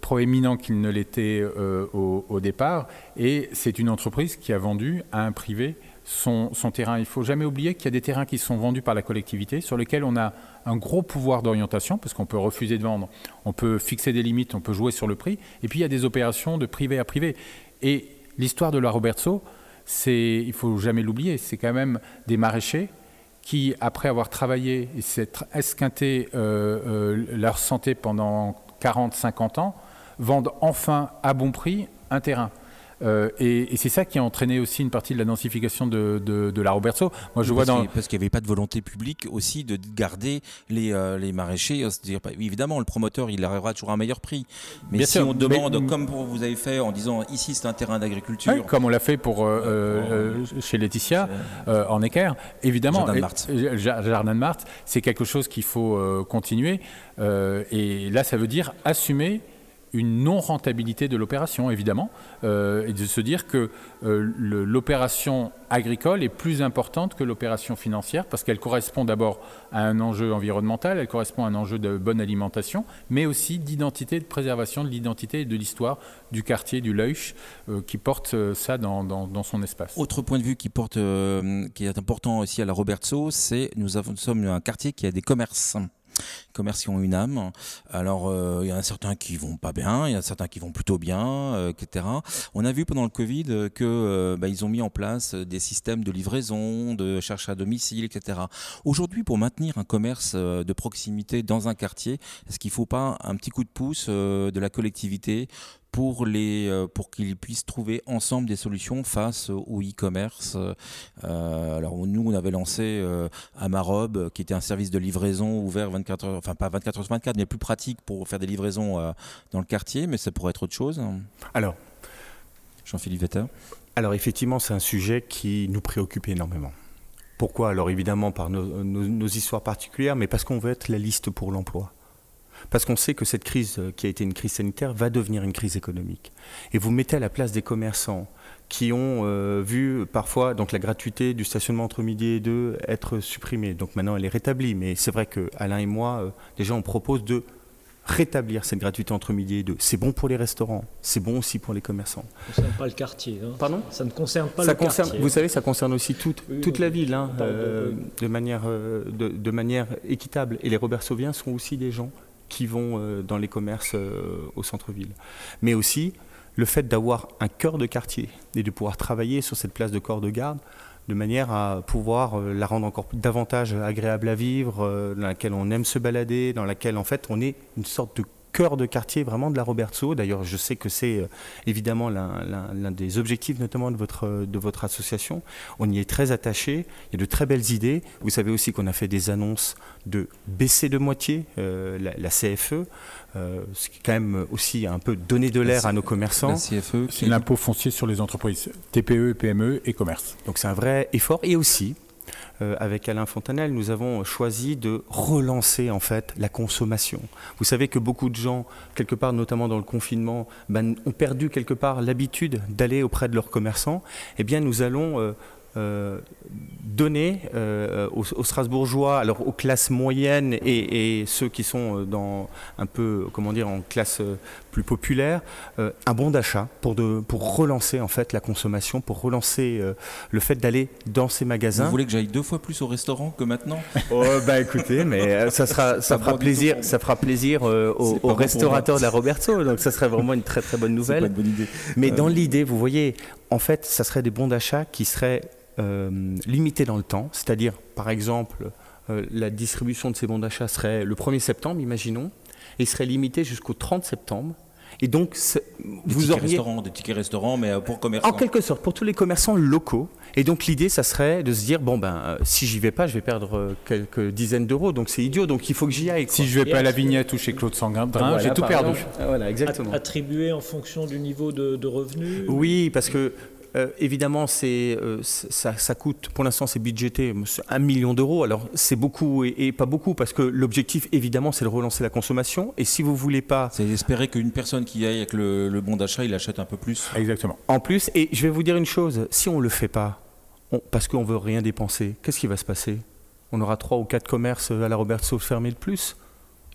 proéminent qu'il ne l'était au, au, départ, et c'est une entreprise qui a vendu à un privé son, terrain. Il ne faut jamais oublier qu'il y a des terrains qui sont vendus par la collectivité, sur lesquels on a un gros pouvoir d'orientation, parce qu'on peut refuser de vendre, on peut fixer des limites, on peut jouer sur le prix, et puis il y a des opérations de privé à privé. Et l'histoire de la Robertso, c'est, il faut jamais l'oublier, c'est quand même des maraîchers qui, après avoir travaillé et s'être esquinté euh, euh, leur santé pendant 40-50 ans, vendent enfin à bon prix un terrain. Euh, et, c'est ça qui a entraîné aussi une partie de la densification de, de, la Roberto. Moi, je vois dans... parce qu'il n'y avait pas de volonté publique aussi de garder les, euh, les maraîchers. -dire, évidemment, le promoteur, il arrivera toujours à un meilleur prix. Mais si on demande, comme vous avez fait en disant ici c'est un terrain d'agriculture. comme on l'a fait pour chez Laetitia, en équerre, évidemment. Jardin de Marthe. Jardin de Marthe, c'est quelque chose qu'il faut continuer. et là, ça veut dire assumer une non-rentabilité de l'opération, évidemment, euh, et de se dire que euh, l'opération agricole est plus importante que l'opération financière, parce qu'elle correspond d'abord à un enjeu environnemental, elle correspond à un enjeu de bonne alimentation, mais aussi d'identité, de préservation de l'identité et de l'histoire du quartier du Leuch, euh, qui porte ça dans, son espace. Autre point de vue qui, porte, qui est important aussi à la Robertso, c'est nous, nous sommes un quartier qui a des commerces commerces qui ont une âme. Alors, euh, il y en a certains qui vont pas bien, il y en a certains qui vont plutôt bien, euh, etc. On a vu pendant le Covid que euh, bah, ils ont mis en place des systèmes de livraison, de cherche à domicile, etc. Aujourd'hui, pour maintenir un commerce de proximité dans un quartier, est-ce qu'il ne faut pas un petit coup de pouce de la collectivité pour, les, euh, pour qu'ils puissent trouver ensemble des solutions face au e-commerce. Euh, alors nous, on avait lancé euh, Amarob, qui était un service de livraison ouvert 24 heures, enfin pas 24 heures sur 24, mais plus pratique pour faire des livraisons dans le quartier, mais ça pourrait être autre chose. Alors, Jean-Philippe Vetter. Alors effectivement, c'est un sujet qui nous préoccupe énormément. Pourquoi? Alors évidemment par nos histoires particulières, mais parce qu'on veut être la liste pour l'emploi parce qu'on sait que cette crise euh, qui a été une crise sanitaire va devenir une crise économique. Et vous mettez à la place des commerçants qui ont euh, vu parfois donc la gratuité du stationnement entre midi et deux être supprimée. Donc maintenant elle est rétablie, mais c'est vrai que Alain et moi euh, déjà on propose de rétablir cette gratuité entre midi et deux. C'est bon pour les restaurants, c'est bon aussi pour les commerçants. Ça ne concerne pas le quartier. Hein. Pardon? Ça ne concerne pas ça le concerne, quartier. Vous savez, ça concerne aussi toute, toute la ville, hein, de, manière, de, de, manière équitable. Et les Robertsoviens sont aussi des gens qui vont euh, dans les commerces euh, au centre-ville. Mais aussi le fait d'avoir un cœur de quartier et de pouvoir travailler sur cette place de corps de garde de manière à pouvoir euh, la rendre encore davantage agréable à vivre, dans laquelle on aime se balader, dans laquelle en fait on est une sorte de cœur de quartier vraiment de la Robertso. D'ailleurs, je sais que c'est euh, évidemment l'un des objectifs notamment de votre, de votre association. On y est très attaché, il y a de très belles idées. Vous savez aussi qu'on a fait des annonces de baisser de moitié euh, la, CFE, euh, ce qui est quand même aussi un peu donner de l'air à nos commerçants. La CFE, c'est l'impôt foncier sur les entreprises, TPE, PME et commerce. Donc c'est un vrai effort. Et aussi, euh, avec Alain Fontanel, nous avons choisi de relancer en fait la consommation. Vous savez que beaucoup de gens, quelque part, notamment dans le confinement, ben, ont perdu quelque part l'habitude d'aller auprès de leurs commerçants. Eh bien, nous allons euh, euh, donner aux, Strasbourgeois, alors aux classes moyennes et, ceux qui sont dans un peu, comment dire, en classe plus populaire, un bon d'achat pour, pour relancer en fait la consommation, pour relancer le fait d'aller dans ces magasins. Vous voulez que j'aille deux fois plus au restaurant que maintenant? Oh, Bah écoutez, mais ça sera, ça fera plaisir, ça fera plaisir aux, restaurateurs de la Roberto, donc ça serait vraiment une très très bonne nouvelle. bonne idée. Mais dans l'idée, vous voyez, en fait, ça serait des bons d'achat qui seraient euh, limité dans le temps, c'est-à-dire par exemple euh, la distribution de ces bons d'achat serait le 1er septembre, imaginons, et serait limitée jusqu'au 30 septembre. Et donc, vous tickets auriez restaurants, des tickets restaurants, mais euh, pour commerçants. En quelque sorte, pour tous les commerçants locaux. Et donc l'idée, ça serait de se dire bon ben, si j'y vais pas, je vais perdre quelques dizaines d'euros, donc c'est idiot, donc il faut que j'y aille. Si je vais pas à la vignette ou chez Claude Sanguin, j'ai tout perdu. Voilà, exactement. Attribué en fonction du niveau de, de revenus. Oui, parce que euh, évidemment, c'est, euh, ça, coûte, pour l'instant, c'est budgété un million d'euros. Alors, c'est beaucoup et, pas beaucoup parce que l'objectif, évidemment, c'est de relancer la consommation. Et si vous voulez pas. C'est espérer qu'une personne qui aille avec le, bon d'achat, il achète un peu plus. Exactement. En plus, et je vais vous dire une chose si on ne le fait pas, parce qu'on veut rien dépenser, qu'est-ce qui va se passer? On aura trois ou quatre commerces à la Roberto fermés de plus?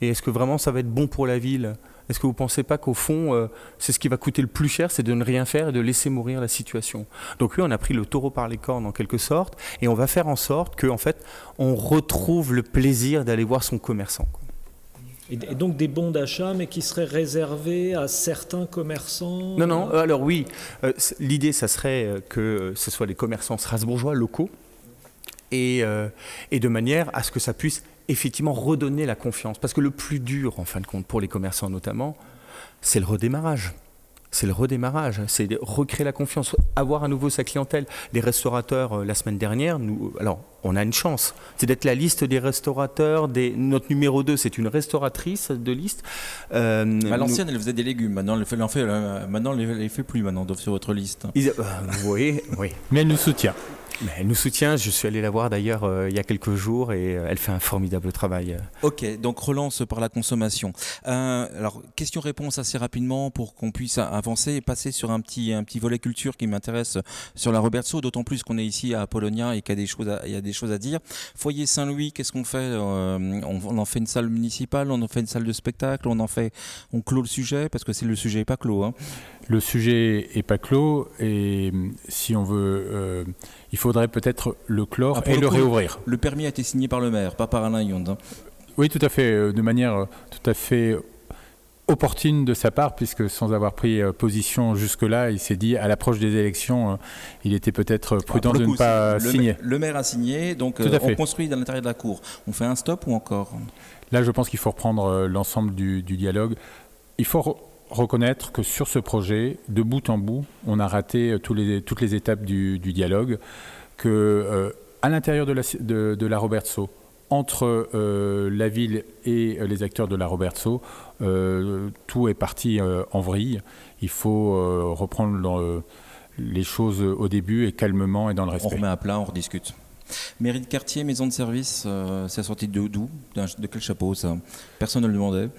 Et est-ce que vraiment ça va être bon pour la ville? Est-ce que vous ne pensez pas qu'au fond, euh, c'est ce qui va coûter le plus cher, c'est de ne rien faire et de laisser mourir la situation? Donc oui, on a pris le taureau par les cornes en quelque sorte, et on va faire en sorte qu'en fait, on retrouve le plaisir d'aller voir son commerçant. Et donc des bons d'achat, mais qui seraient réservés à certains commerçants? Non, non, euh, alors oui, euh, l'idée, ça serait que ce soit les commerçants strasbourgeois locaux, et, et de manière à ce que ça puisse effectivement redonner la confiance. Parce que le plus dur, en fin de compte, pour les commerçants notamment, c'est le redémarrage. c'est le redémarrage, c'est recréer la confiance, avoir à nouveau sa clientèle. Les restaurateurs, euh, la semaine dernière, nous, alors on a une chance, c'est d'être la liste des restaurateurs. Des, notre numéro 2, c'est une restauratrice de liste. Euh, à l'ancienne, elle faisait des légumes, maintenant elle, fait, en fait, euh, maintenant, elle ne les fait plus maintenant sur votre liste. oui. Mais elle nous soutient elle nous soutient. Je suis allé la voir d'ailleurs euh, il y a quelques jours et euh, elle fait un formidable travail. Ok, donc relance par la consommation. Euh, alors, question-réponse assez rapidement pour qu'on puisse avancer et passer sur un petit, un petit volet culture qui m'intéresse sur la Robertso, d'autant plus qu'on est ici à Polonia et qu'il y, a des choses à, il y a des choses à dire. Foyer Saint-Louis, qu'est-ce qu'on fait on, en fait une salle municipale, on en fait une salle de spectacle, on en fait, on clôt le sujet parce que c'est le sujet n'est pas clos. Hein. Le sujet est pas clos et si on veut il faudrait peut-être le clore ah, et le, réouvrir. Le permis a été signé par le maire, pas par Alain Yonde. Hein. Oui, tout à fait, euh, de manière euh, tout à fait opportune de sa part, puisque sans avoir pris euh, position jusque-là, il s'est dit à l'approche des élections, il était peut-être prudent de ne pas signer. le maire a signé, donc on construit à l'intérieur de la cour. On fait un stop ou encore? Là, je pense qu'il faut reprendre l'ensemble du, du, dialogue. Il faut reconnaître que sur ce projet, de bout en bout, on a raté les, toutes les étapes du, dialogue, que euh, à l'intérieur de la, Robertso, entre euh, la ville et les acteurs de la Robertso, euh, tout est parti en vrille. Il faut reprendre les choses au début et calmement et dans le respect. On remet à plat, on rediscute. Mairie de quartier, maison de service, c'est sorti de d'où? De quel chapeau ça? Personne ne le demandait.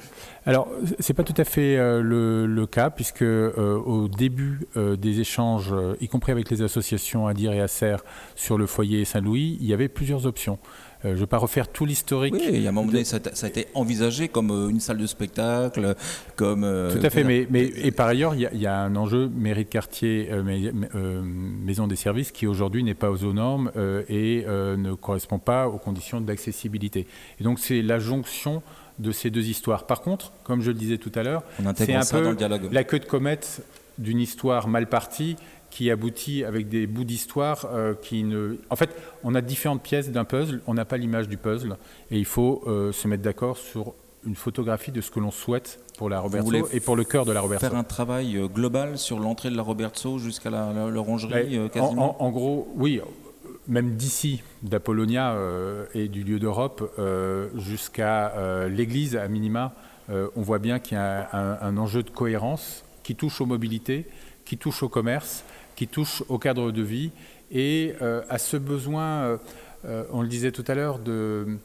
Alors, c'est pas tout à fait euh, le, cas, puisque euh, au début euh, des échanges, y compris avec les associations Adir et Acer sur le foyer Saint-Louis, il y avait plusieurs options. Je ne vais pas refaire tout l'historique. Oui, il y a un moment donné, ça, a été envisagé comme une salle de spectacle, comme. tout à fait, mais, mais, et par ailleurs, il y, a, un enjeu mairie de quartier, maison des services, qui aujourd'hui n'est pas aux normes et ne correspond pas aux conditions d'accessibilité. Et donc, c'est la jonction de ces deux histoires. Par contre, comme je le disais tout à l'heure, c'est un peu la queue de comète d'une histoire mal partie qui aboutit avec des bouts d'histoire euh, qui ne... En fait, on a différentes pièces d'un puzzle, on n'a pas l'image du puzzle, et il faut euh, se mettre d'accord sur une photographie de ce que l'on souhaite pour la Roberto et pour le cœur de la Roberto. Faire un travail euh, global sur l'entrée de la Roberto jusqu'à l'orangerie la, quasiment en, gros, oui même d'ici, d'Apollonia euh, et du lieu d'Europe, euh, jusqu'à euh, l'église à minima, on voit bien qu'il y a un, enjeu de cohérence qui touche aux mobilités, qui touche au commerce, qui touche au cadre de vie et à ce besoin, on le disait tout à l'heure, de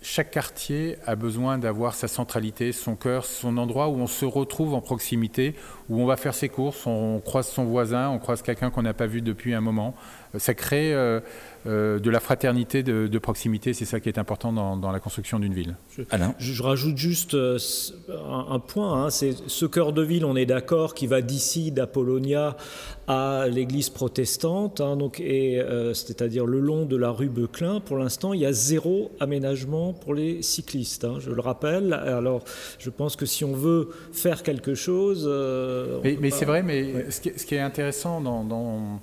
chaque quartier a besoin d'avoir sa centralité, son cœur, son endroit où on se retrouve en proximité, où on va faire ses courses, on croise son voisin, on croise quelqu'un qu'on n'a pas vu depuis un moment ça crée euh, euh, de la fraternité de, proximité. C'est ça qui est important dans, la construction d'une ville. Je, je, rajoute juste euh, un, point. Hein. c'est ce cœur de ville, on est d'accord, qui va d'ici, d'Apollonia à l'église protestante, hein, donc, et, c'est-à-dire le long de la rue Beuclin. Pour l'instant, il y a zéro aménagement pour les cyclistes. Hein, je le rappelle. Alors, je pense que si on veut faire quelque chose. mais, c'est vrai, mais ce, qui est, intéressant dans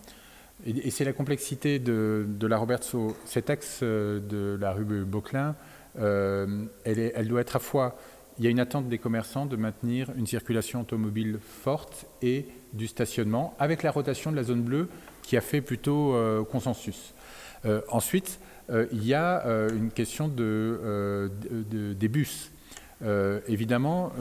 et, c'est la complexité de, la Roberto. Cet axe euh, de la rue Beauclin, euh, elle, doit être à fois. Il y a une attente des commerçants de maintenir une circulation automobile forte et du stationnement, avec la rotation de la zone bleue qui a fait plutôt euh, consensus. ensuite, il y a une question de, des bus. évidemment,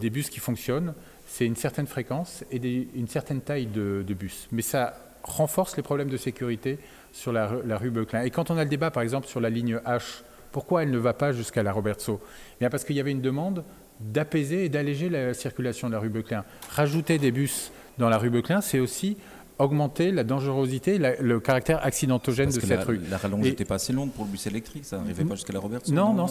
des bus qui fonctionnent, c'est une certaine fréquence et une certaine taille de, de bus. Mais ça renforce les problèmes de sécurité sur la, rue Beuclin. Et quand on a le débat, par exemple, sur la ligne H, pourquoi elle ne va pas jusqu'à la Robertso eh Bien Parce qu'il y avait une demande d'apaiser et d'alléger la circulation de la rue Beuclin. Rajouter des bus dans la rue Beuclin, c'est aussi augmenter la dangerosité, le caractère accidentogène de cette rue. La rallonge n'était pas assez longue pour le bus électrique, ça n'arrivait pas jusqu'à la Robertson. Non, non,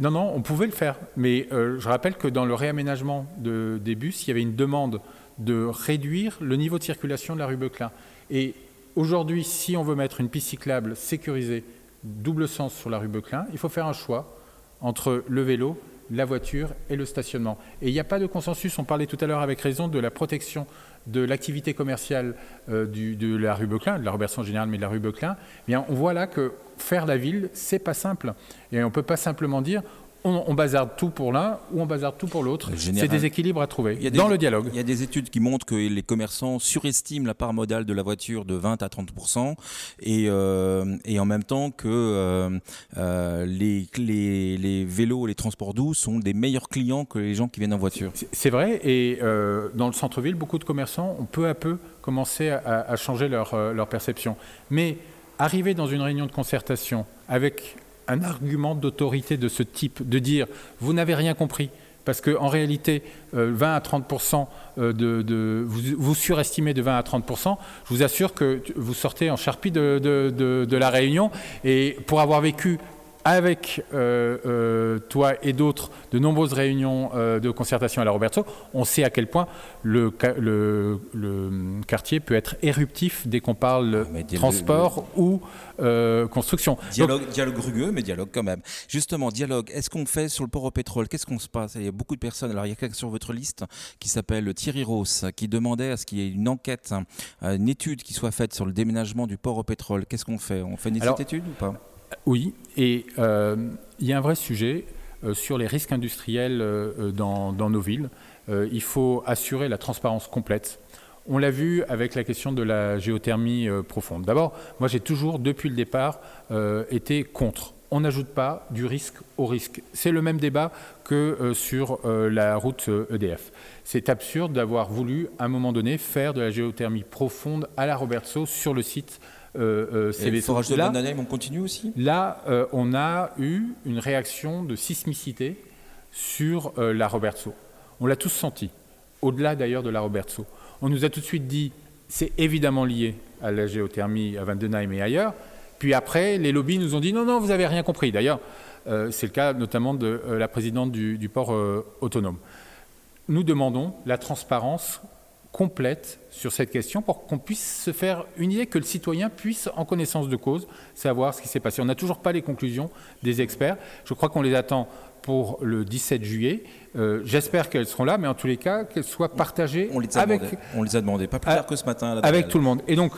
non, non, on pouvait le faire. Mais euh, je rappelle que dans le réaménagement de, des bus, il y avait une demande de réduire le niveau de circulation de la rue Beuclin. Et aujourd'hui, si on veut mettre une piste cyclable sécurisée, double sens sur la rue Beuclin, il faut faire un choix entre le vélo, la voiture et le stationnement. Et il n'y a pas de consensus, on parlait tout à l'heure avec raison de la protection de l'activité commerciale euh, de la rue Beuclin, de la Robertson générale, mais de la rue Beuclin, eh bien, on voit là que faire la ville, c'est pas simple. Et on ne peut pas simplement dire on, bazarde tout pour l'un ou on bazarde tout pour l'autre. C'est des équilibres à trouver dans le dialogue. Il y a des études qui montrent que les commerçants surestiment la part modale de la voiture de 20 à 30 et, euh, et en même temps que euh, euh, les, les, les, vélos, les transports doux sont des meilleurs clients que les gens qui viennent en voiture. C'est vrai et dans le centre-ville, beaucoup de commerçants ont peu à peu commencé à, à changer leur, leur perception. Mais arriver dans une réunion de concertation avec un argument d'autorité de ce type, de dire vous n'avez rien compris. Parce qu'en réalité, 20 euh, à 30% euh, de, vous, surestimez de 20 à 30% je vous assure que vous sortez en charpie de, de la réunion. Et pour avoir vécu avec euh, euh, toi et d'autres de nombreuses réunions euh, de concertation à la Roberto, on sait à quel point le, quartier peut être éruptif dès qu'on parle ah, transport ou construction. Dialogue, dialogue rugueux, mais dialogue quand même. Justement, dialogue, est-ce qu'on fait sur le port au pétrole? Qu'est-ce qu'on se passe? Il y a beaucoup de personnes, alors il y a quelqu'un sur votre liste qui s'appelle Thierry Ross, qui demandait à ce qu'il y ait une enquête, une étude qui soit faite sur le déménagement du port au pétrole. Qu'est-ce qu'on fait? On fait une étude ou pas? Oui, et euh, il y a un vrai sujet euh, sur les risques industriels euh, dans, nos villes. il faut assurer la transparence complète. On l'a vu avec la question de la géothermie profonde. D'abord, moi j'ai toujours, depuis le départ, été contre. On n'ajoute pas du risque au risque. C'est le même débat que sur la route EDF. E C'est absurde d'avoir voulu, à un moment donné, faire de la géothermie profonde à la Robertso sur le site euh, euh, les forages de là, on continue aussi Là, euh, on a eu une réaction de sismicité sur euh, la Robertso. On l'a tous senti, au-delà d'ailleurs de la Robertso. On nous a tout de suite dit, c'est évidemment lié à la géothermie à Vandenheim et ailleurs. Puis après, les lobbies nous ont dit, non, non, vous n'avez rien compris. D'ailleurs, c'est le cas notamment de la présidente du, du port autonome. Nous demandons la transparence complète sur cette question pour qu'on puisse se faire une idée, que le citoyen puisse, en connaissance de cause, savoir ce qui s'est passé. On n'a toujours pas les conclusions des experts. Je crois qu'on les attend pour le 17 juillet. Euh, j'espère qu'elles seront là, mais en tous les cas, qu'elles soient partagées on les a avec... Demandé. On les a demandé, pas plus tard que ce matin. avec tout le monde. Et donc,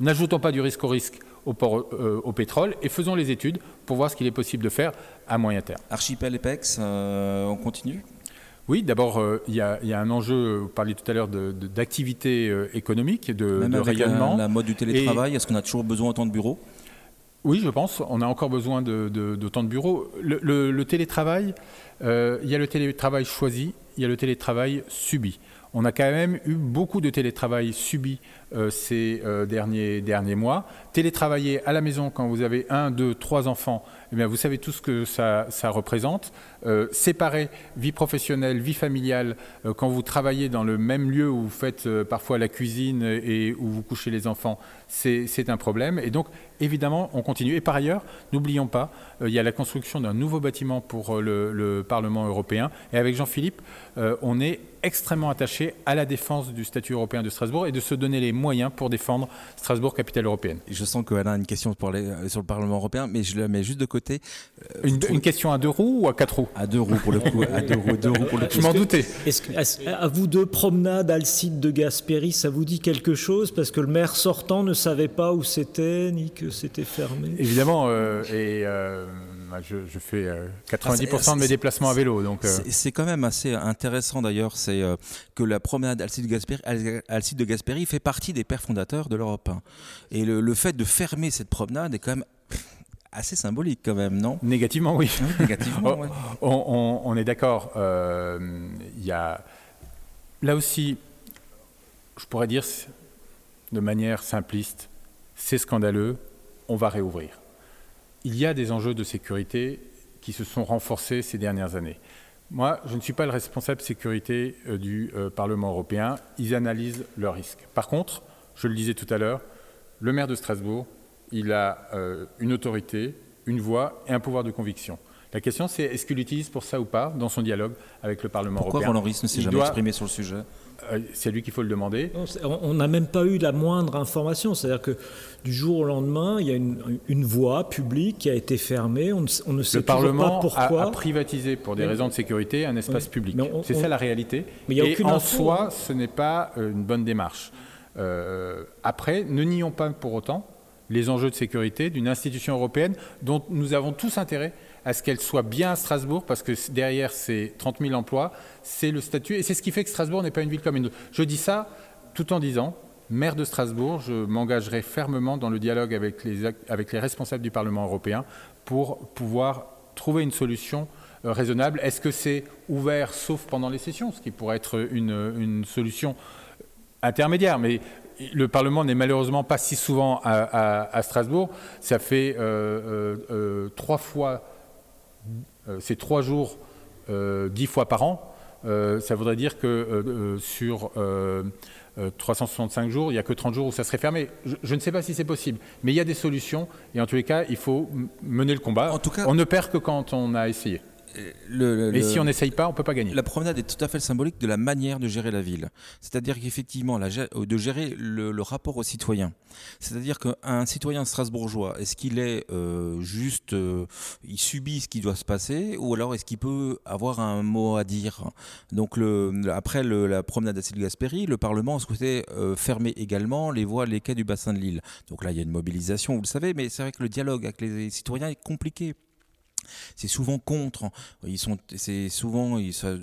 n'ajoutons pas du risque au risque au, port, euh, au pétrole et faisons les études pour voir ce qu'il est possible de faire à moyen terme. Archipel EPEX, euh, on continue? Oui, d'abord, euh, il y, a un enjeu, vous parliez tout à l'heure d'activité euh, économique, de, Même de avec rayonnement. la mode du télétravail, est-ce qu'on a toujours besoin autant de bureaux? Oui, je pense. On a encore besoin d'autant de, bureaux. Le, télétravail, euh, il y a le télétravail choisi, il y a le télétravail subi. On a quand même eu beaucoup de télétravail subi ces derniers, derniers mois. Télétravailler à la maison quand vous avez un, deux, trois enfants, eh vous savez tout ce que ça, représente. Euh, séparer vie professionnelle, vie familiale, euh, quand vous travaillez dans le même lieu où vous faites euh, parfois la cuisine et où vous couchez les enfants, c'est un problème. Et donc, évidemment, on continue. Et par ailleurs, n'oublions pas, il y a la construction d'un nouveau bâtiment pour le, Parlement européen. Et avec Jean-Philippe, on est extrêmement attaché à la défense du statut européen de Strasbourg et de se donner les moyens pour défendre Strasbourg, capitale européenne. Je sens qu'elle a une question sur le Parlement européen, mais je la mets juste de côté euh, une, question à deux roues ou à quatre roues? À deux roues pour le coup. à deux roues, deux roues pour le coup. Je m'en doutais. Est-ce à vous deux, promenade Alcide de Gasperi, ça vous dit quelque chose? Parce que le maire sortant ne savait pas où c'était, ni que c'était fermé. Évidemment, euh, et euh, je, fais 90% ah, de mes déplacements à vélo. Donc, C'est quand même assez intéressant d'ailleurs, c'est que la promenade Alcide de, Gasperi, Alcide de Gasperi fait partie des pères fondateurs de l'Europe. Hein. Et le, le fait de fermer cette promenade est quand même assez symbolique quand même, non? Négativement, oui. négativement, <laughs> on, est d'accord. Euh, y a là aussi, je pourrais dire de manière simpliste, c'est scandaleux, on va réouvrir. Il y a des enjeux de sécurité qui se sont renforcés ces dernières années. Moi, je ne suis pas le responsable sécurité euh, du euh, Parlement européen. Ils analysent leurs risques. Par contre, je le disais tout à l'heure, le maire de Strasbourg il a euh, une autorité, une voix et un pouvoir de conviction. La question, c'est est-ce qu'il l'utilise pour ça ou pas dans son dialogue avec le Parlement européen Pourquoi Roland ne s'est jamais exprimé sur le sujet? Euh, c'est lui qu'il faut le demander. On n'a même pas eu la moindre information. C'est-à-dire que du jour au lendemain, il y a une, voie publique qui a été fermée. On, ne sait le Parlement pas pourquoi. A, a, privatisé pour des raisons de sécurité un espace public. C'est ça la réalité. Mais y a Et en soi, ce n'est pas euh, une bonne démarche. après, ne nions pas pour autant les enjeux de sécurité d'une institution européenne dont nous avons tous intérêt à ce qu'elle soit bien à Strasbourg, parce que derrière ces 30 000 emplois, c'est le statut, et c'est ce qui fait que Strasbourg n'est pas une ville comme une autre. Je dis ça tout en disant, maire de Strasbourg, je m'engagerai fermement dans le dialogue avec les, responsables du Parlement européen pour pouvoir trouver une solution euh, raisonnable. Est-ce que c'est ouvert sauf pendant les sessions, ce qui pourrait être une, une solution intermédiaire, mais le Parlement n'est malheureusement pas si souvent à, Strasbourg. Ça fait euh, euh, trois fois, c'est trois jours, dix fois par an. ça voudrait dire que sur 365 jours, il n'y a que 30 jours où ça serait fermé. Je, ne sais pas si c'est possible, mais il y a des solutions et en tous les cas, il faut mener le combat. En tout cas, on ne perd que quand on a essayé. Le, et si on n'essaye pas, on ne peut pas gagner. La promenade est tout à fait symbolique de la manière de gérer la ville. C'est-à-dire qu'effectivement, euh, de gérer le, rapport aux citoyens. C'est-à-dire qu'un citoyen strasbourgeois, est-ce qu'il est, euh, juste, euh, il subit ce qui doit se passer, ou alors est-ce qu'il peut avoir un mot à dire? Donc le, après la promenade à Gasperi, le Parlement souhaitait fermer également les voies, les quais du bassin de l'île. Donc là, il y a une mobilisation, vous le savez, mais c'est vrai que le dialogue avec les citoyens est compliqué c'est souvent contre. Ils sont, c'est souvent,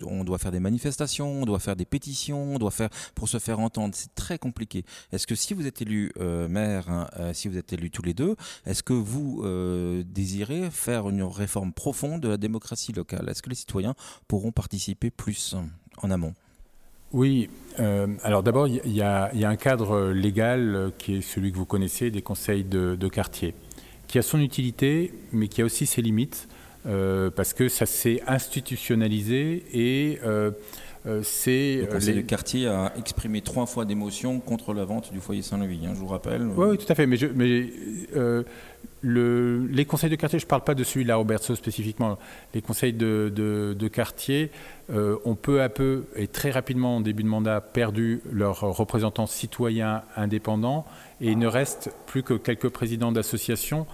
on doit faire des manifestations, on doit faire des pétitions, on doit faire pour se faire entendre. C'est très compliqué. Est-ce que si vous êtes élu euh, maire, hein, euh, si vous êtes élu tous les deux, est-ce que vous euh, désirez faire une réforme profonde de la démocratie locale? Est-ce que les citoyens pourront participer plus en amont? Oui, alors d'abord, il y, a un cadre légal qui est celui que vous connaissez, des conseils de quartier, qui a son utilité, mais qui a aussi ses limites. Euh, parce que ça s'est institutionnalisé et euh, euh, c'est. Le conseil de quartier a exprimé trois fois d'émotion contre la vente du foyer Saint-Louis, hein, je vous rappelle. Oui, tout à fait. Mais, mais le, les conseils de quartier, je ne parle pas de celui de la Robertso spécifiquement. Les conseils de, de, quartier ont peu à peu et très rapidement, en début de mandat, perdu leurs représentants citoyens indépendants et il ne reste plus que quelques présidents d'associations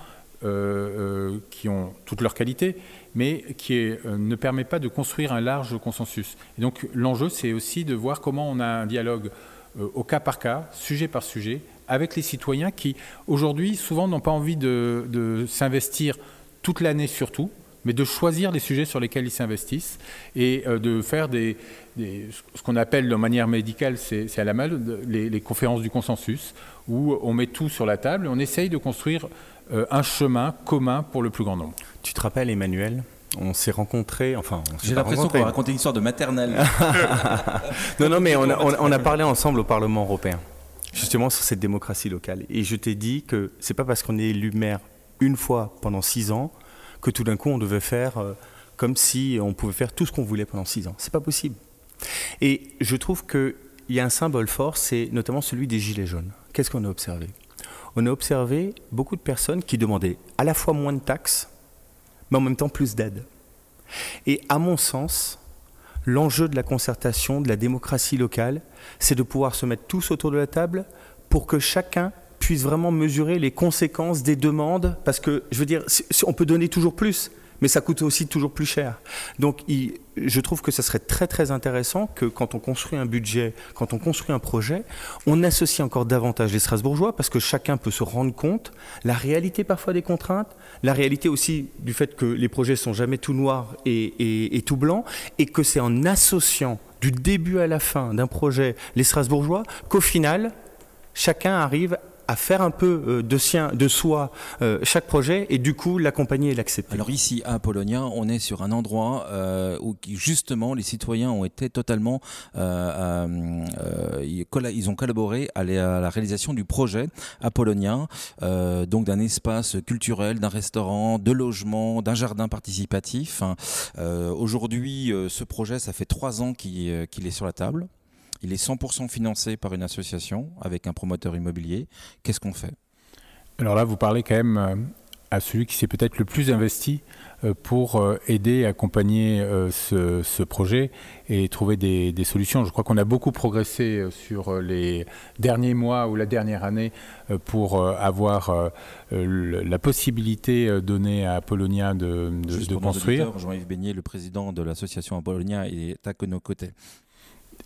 euh, euh, qui ont toutes leurs qualités, mais qui euh, ne permet pas de construire un large consensus. Donc l'enjeu, c'est aussi de voir comment on a un dialogue au cas par cas, sujet par sujet, avec les citoyens qui, aujourd'hui, souvent n'ont pas envie de, s'investir toute l'année surtout, mais de choisir les sujets sur lesquels ils s'investissent et de faire ce qu'on appelle de manière médicale, c'est à la mode, les, les, conférences du consensus, où on met tout sur la table et on essaye de construire euh, un chemin commun pour le plus grand nombre. Tu te rappelles, Emmanuel on s'est rencontrés, enfin... J'ai l'impression qu'on racontait une histoire de maternelle. <laughs> non, non, mais on a, parlé ensemble au Parlement européen, justement sur cette démocratie locale. Et je t'ai dit que c'est pas parce qu'on est élu maire une fois pendant six ans que tout d'un coup on devait faire euh, comme si on pouvait faire tout ce qu'on voulait pendant six ans. C'est pas possible. Et je trouve qu'il y a un symbole fort, c'est notamment celui des gilets jaunes. Qu'est-ce qu'on a observé? On a observé beaucoup de personnes qui demandaient à la fois moins de taxes, mais en même temps plus d'aide. Et à mon sens, l'enjeu de la concertation, de la démocratie locale, c'est de pouvoir se mettre tous autour de la table pour que chacun puisse vraiment mesurer les conséquences des demandes, parce que, je veux dire, on peut donner toujours plus, mais ça coûte aussi toujours plus cher. Donc je trouve que ça serait très très intéressant que quand on construit un budget, quand on construit un projet, on associe encore davantage les Strasbourgeois parce que chacun peut se rendre compte la réalité parfois des contraintes, la réalité aussi du fait que les projets sont jamais tout noirs et, et tout blancs et que c'est en associant du début à la fin d'un projet les Strasbourgeois qu'au final chacun arrive à faire un peu euh, de sien, de soi, euh, chaque projet et du coup l'accompagner et l'accepter. Alors ici à Polonia, on est sur un endroit euh, où justement les citoyens ont été totalement, ils ont collaboré à la réalisation du projet à Polonia, donc d'un espace culturel, d'un restaurant, de logement, d'un jardin participatif. Aujourd'hui, ce projet, ça fait trois ans qu'il est sur la table. Il est 100% financé par une association avec un promoteur immobilier. Qu'est-ce qu'on fait? Alors là, vous parlez quand même euh, à celui qui s'est peut-être le plus investi euh, pour euh, aider et accompagner ce, projet et trouver des, solutions. Je crois qu'on a beaucoup progressé sur les derniers mois ou la dernière année pour avoir la possibilité donnée à Apollonia de, de, de construire. Jean-Yves Beignet, le président de l'association Apollonia, est à nos côtés.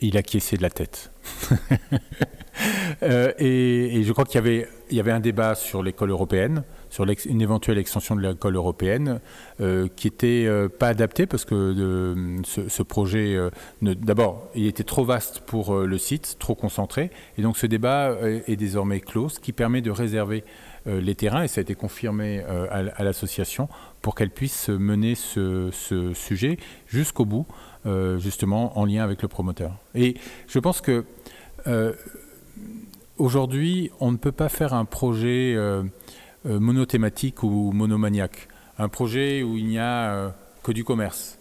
Il a acquiescé de la tête. <laughs> Euh, et, je crois qu'il y avait, un débat sur l'école européenne, sur une éventuelle extension de l'école européenne, euh, qui n'était euh, pas adapté parce que ce, projet, d'abord, il était trop vaste pour le site, trop concentré. Et donc ce débat est, désormais clos, ce qui permet de réserver les terrains, et ça a été confirmé à, l'association, pour qu'elle puisse mener ce sujet jusqu'au bout, justement en lien avec le promoteur. Et je pense que aujourd'hui, on ne peut pas faire un projet euh, euh, monothématique ou monomaniaque. Un projet où il n'y a euh, que du commerce,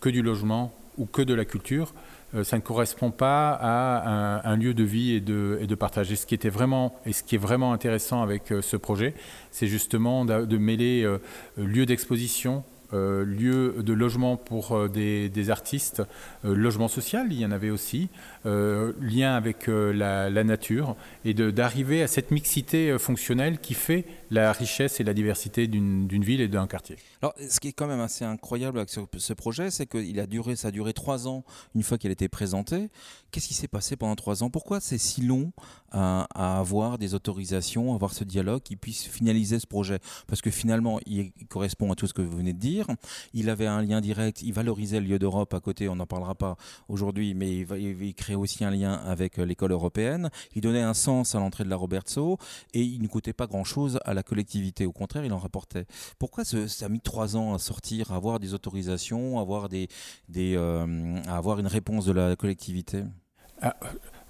que du logement ou que de la culture. ça ne correspond pas à un, lieu de vie et de, et de, partage. Et ce qui était vraiment et ce qui est vraiment intéressant avec ce projet, c'est justement de, mêler lieu d'exposition, euh, lieu de logement pour euh, des, artistes, euh, logement social, il y en avait aussi, lien avec la, nature, et d'arriver à cette mixité fonctionnelle qui fait la richesse et la diversité d'une ville et d'un quartier. Alors, ce qui est quand même assez incroyable avec ce, projet, c'est qu'il a duré, ça a duré trois ans une fois qu'il a été présenté. Qu'est-ce qui s'est passé pendant trois ans? Pourquoi c'est si long à, avoir des autorisations, à avoir ce dialogue qui puisse finaliser ce projet? Parce que finalement, il correspond à tout ce que vous venez de dire. Il avait un lien direct, il valorisait le lieu d'Europe à côté, on n'en parlera pas aujourd'hui, mais il, il, créait aussi un lien avec euh, l'école européenne. Il donnait un sens à l'entrée de la Robertso et il ne coûtait pas grand-chose à la collectivité. Au contraire, il en rapportait. Pourquoi ça a mis trois ans à sortir, à avoir des autorisations, à avoir, des, des euh, à avoir une réponse de la collectivité? Ah,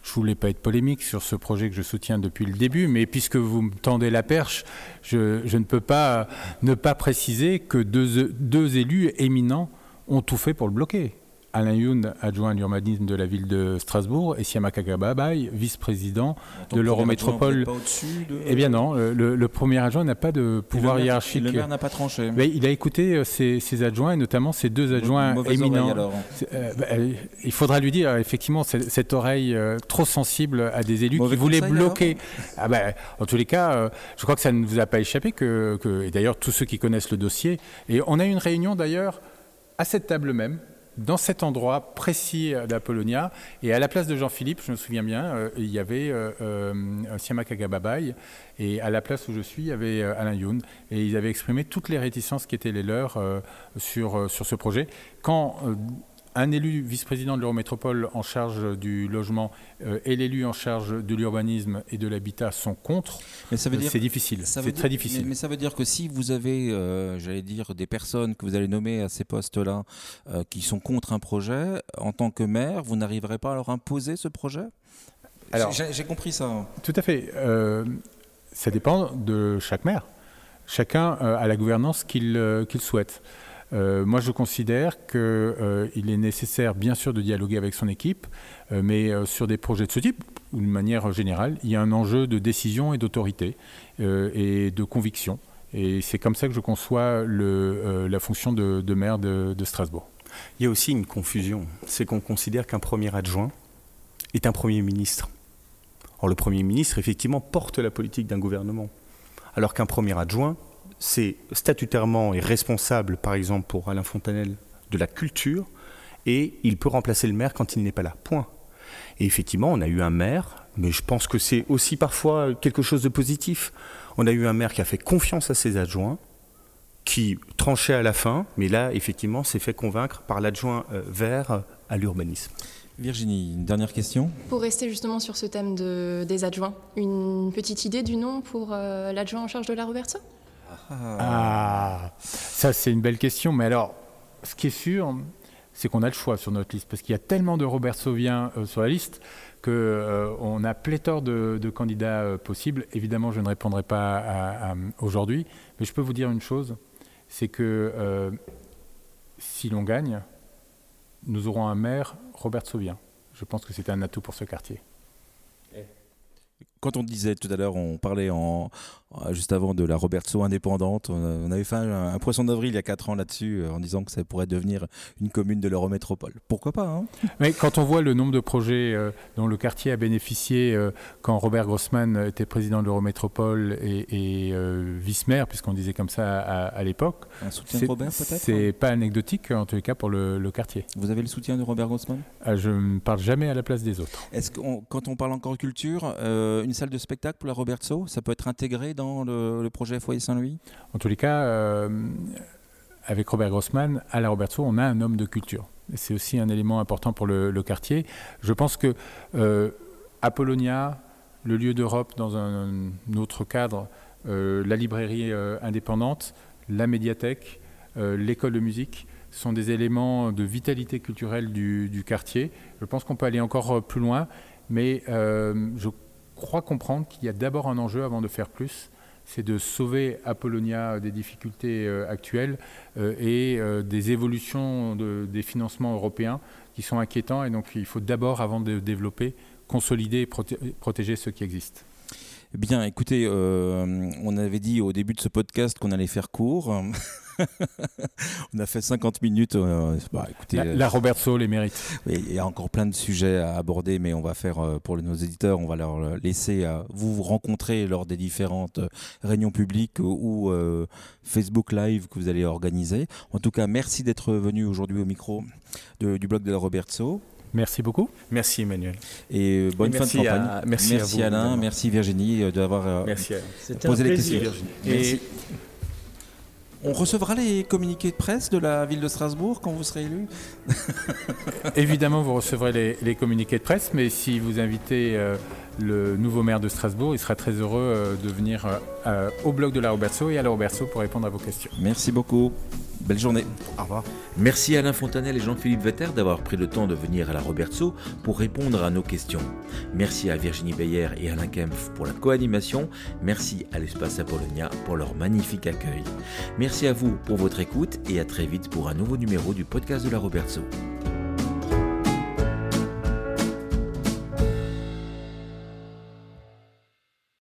je voulais pas être polémique sur ce projet que je soutiens depuis le début, mais puisque vous me tendez la perche, je, ne peux pas ne pas préciser que deux, deux élus éminents ont tout fait pour le bloquer. Alain Youn, adjoint à l'urbanisme de la ville de Strasbourg, et Siama Kagababay, vice-président de l'Eurométropole. Eh bien non, le, premier adjoint n'a pas de pouvoir hiérarchique. Le maire n'a pas tranché. Mais il a écouté euh, ses, adjoints, et notamment ses deux adjoints éminents. Euh, bah, euh, il faudra lui dire, effectivement, cette oreille trop sensible à des élus qui voulaient bloquer. Ah bah, en tous les cas, je crois que ça ne vous a pas échappé, que, que et d'ailleurs tous ceux qui connaissent le dossier. Et on a eu une réunion d'ailleurs à cette table même dans cet endroit précis d'Apollonia. Et à la place de Jean-Philippe, je me souviens bien, euh, il y avait euh, euh, Siama. Et à la place où je suis, il y avait Alain Youn. Et ils avaient exprimé toutes les réticences qui étaient les leurs sur, sur ce projet. Quand un élu vice-président de l'Eurométropole en charge du logement euh, et l'élu en charge de l'urbanisme et de l'habitat sont contre, c'est difficile. C'est très difficile. Mais, ça veut dire que si vous avez, euh, j'allais dire, des personnes que vous allez nommer à ces postes-là euh, qui sont contre un projet, en tant que maire, vous n'arriverez pas à leur imposer ce projet? Alors, j'ai compris ça. Tout à fait. ça dépend de chaque maire. Chacun a la gouvernance qu'il souhaite. Euh, moi, je considère qu'il euh, est nécessaire, bien sûr, de dialoguer avec son équipe, euh, mais sur des projets de ce type, ou d'une manière générale, il y a un enjeu de décision et d'autorité et de conviction. Et c'est comme ça que je conçois la fonction de, maire de, de, Strasbourg. Il y a aussi une confusion, c'est qu'on considère qu'un premier adjoint est un premier ministre. Or, le premier ministre, effectivement, porte la politique d'un gouvernement, alors qu'un premier adjoint c'est statutairement et responsable, par exemple pour Alain Fontanel, de la culture, et il peut remplacer le maire quand il n'est pas là. Point. Et effectivement, on a eu un maire, mais je pense que c'est aussi parfois quelque chose de positif. On a eu un maire qui a fait confiance à ses adjoints, qui tranchait à la fin, mais là, effectivement, s'est fait convaincre par l'adjoint euh, vert à l'urbanisme. Virginie, une dernière question? Pour rester justement sur ce thème des adjoints, une petite idée du nom pour euh, l'adjoint en charge de la Roberto ah, ça c'est une belle question. Mais alors, ce qui est sûr, c'est qu'on a le choix sur notre liste, parce qu'il y a tellement de Robert Sauvien euh, sur la liste qu'on euh, a pléthore de, candidats euh, possibles. Évidemment, je ne répondrai pas aujourd'hui, mais je peux vous dire une chose, c'est que si l'on gagne, nous aurons un maire Robert Sauvien. Je pense que c'est un atout pour ce quartier. Quand on disait tout à l'heure, on parlait en, juste avant de la Robertso indépendante, on avait fait un, poisson d'avril il y a 4 ans là-dessus euh, en disant que ça pourrait devenir une commune de l'Eurométropole. Pourquoi pas hein? Mais quand on voit le nombre de projets euh, dont le quartier a bénéficié euh, quand Robert Grossman était président de l'Eurométropole et, vice-maire, puisqu'on disait comme ça à, l'époque, un soutien de Robert peut-être C'est pas anecdotique en tous les cas pour le, quartier. Vous avez le soutien de Robert Grossman? Je ne parle jamais à la place des autres. Est-ce que quand on parle encore culture, une salle de spectacle pour la Robertso, ça peut être intégré dans le, projet Foyer Saint-Louis? En tous les cas, euh, avec Robert Grossman, à la Robertso, on a un homme de culture. C'est aussi un élément important pour le, quartier. Je pense que euh, Apollonia, le lieu d'Europe dans un, autre cadre, euh, la librairie indépendante, la médiathèque, l'école de musique, sont des éléments de vitalité culturelle du, du quartier. Je pense qu'on peut aller encore plus loin, mais je crois comprendre qu'il y a d'abord un enjeu avant de faire plus, c'est de sauver Apollonia des difficultés euh, actuelles euh, et euh, des évolutions des financements européens qui sont inquiétants. Et donc il faut d'abord, avant de développer, consolider et protéger ceux qui existent. Bien, écoutez, on avait dit au début de ce podcast qu'on allait faire court. <laughs> <laughs> on a fait 50 minutes. Euh, bah, écoutez, la, la, Roberto les mérite. Il y a encore plein de sujets à aborder, mais on va faire euh, pour nos éditeurs, on va leur laisser euh, vous vous rencontrer lors des différentes réunions publiques ou Facebook Live que vous allez organiser. En tout cas, merci d'être venu aujourd'hui au micro du blog de la Roberto. Merci beaucoup. Merci Emmanuel. Et bonne fin de campagne. merci, Alain, merci Virginie d'avoir posé les questions. Merci. On recevra les communiqués de presse de la ville de Strasbourg quand vous serez élu <laughs> Évidemment, vous recevrez les, communiqués de presse, mais si vous invitez euh, le nouveau maire de Strasbourg, il sera très heureux euh, de venir euh, au blog de la Roberto et à la Roberto pour répondre à vos questions. Merci beaucoup. Belle journée. Au revoir. Merci Alain Fontanel et Jean-Philippe Vetter d'avoir pris le temps de venir à la Robertso pour répondre à nos questions. Merci à Virginie Beyer et Alain Kempf pour la co-animation. Merci à l'Espace Apollonia pour leur magnifique accueil. Merci à vous pour votre écoute et à très vite pour un nouveau numéro du podcast de la Robertso.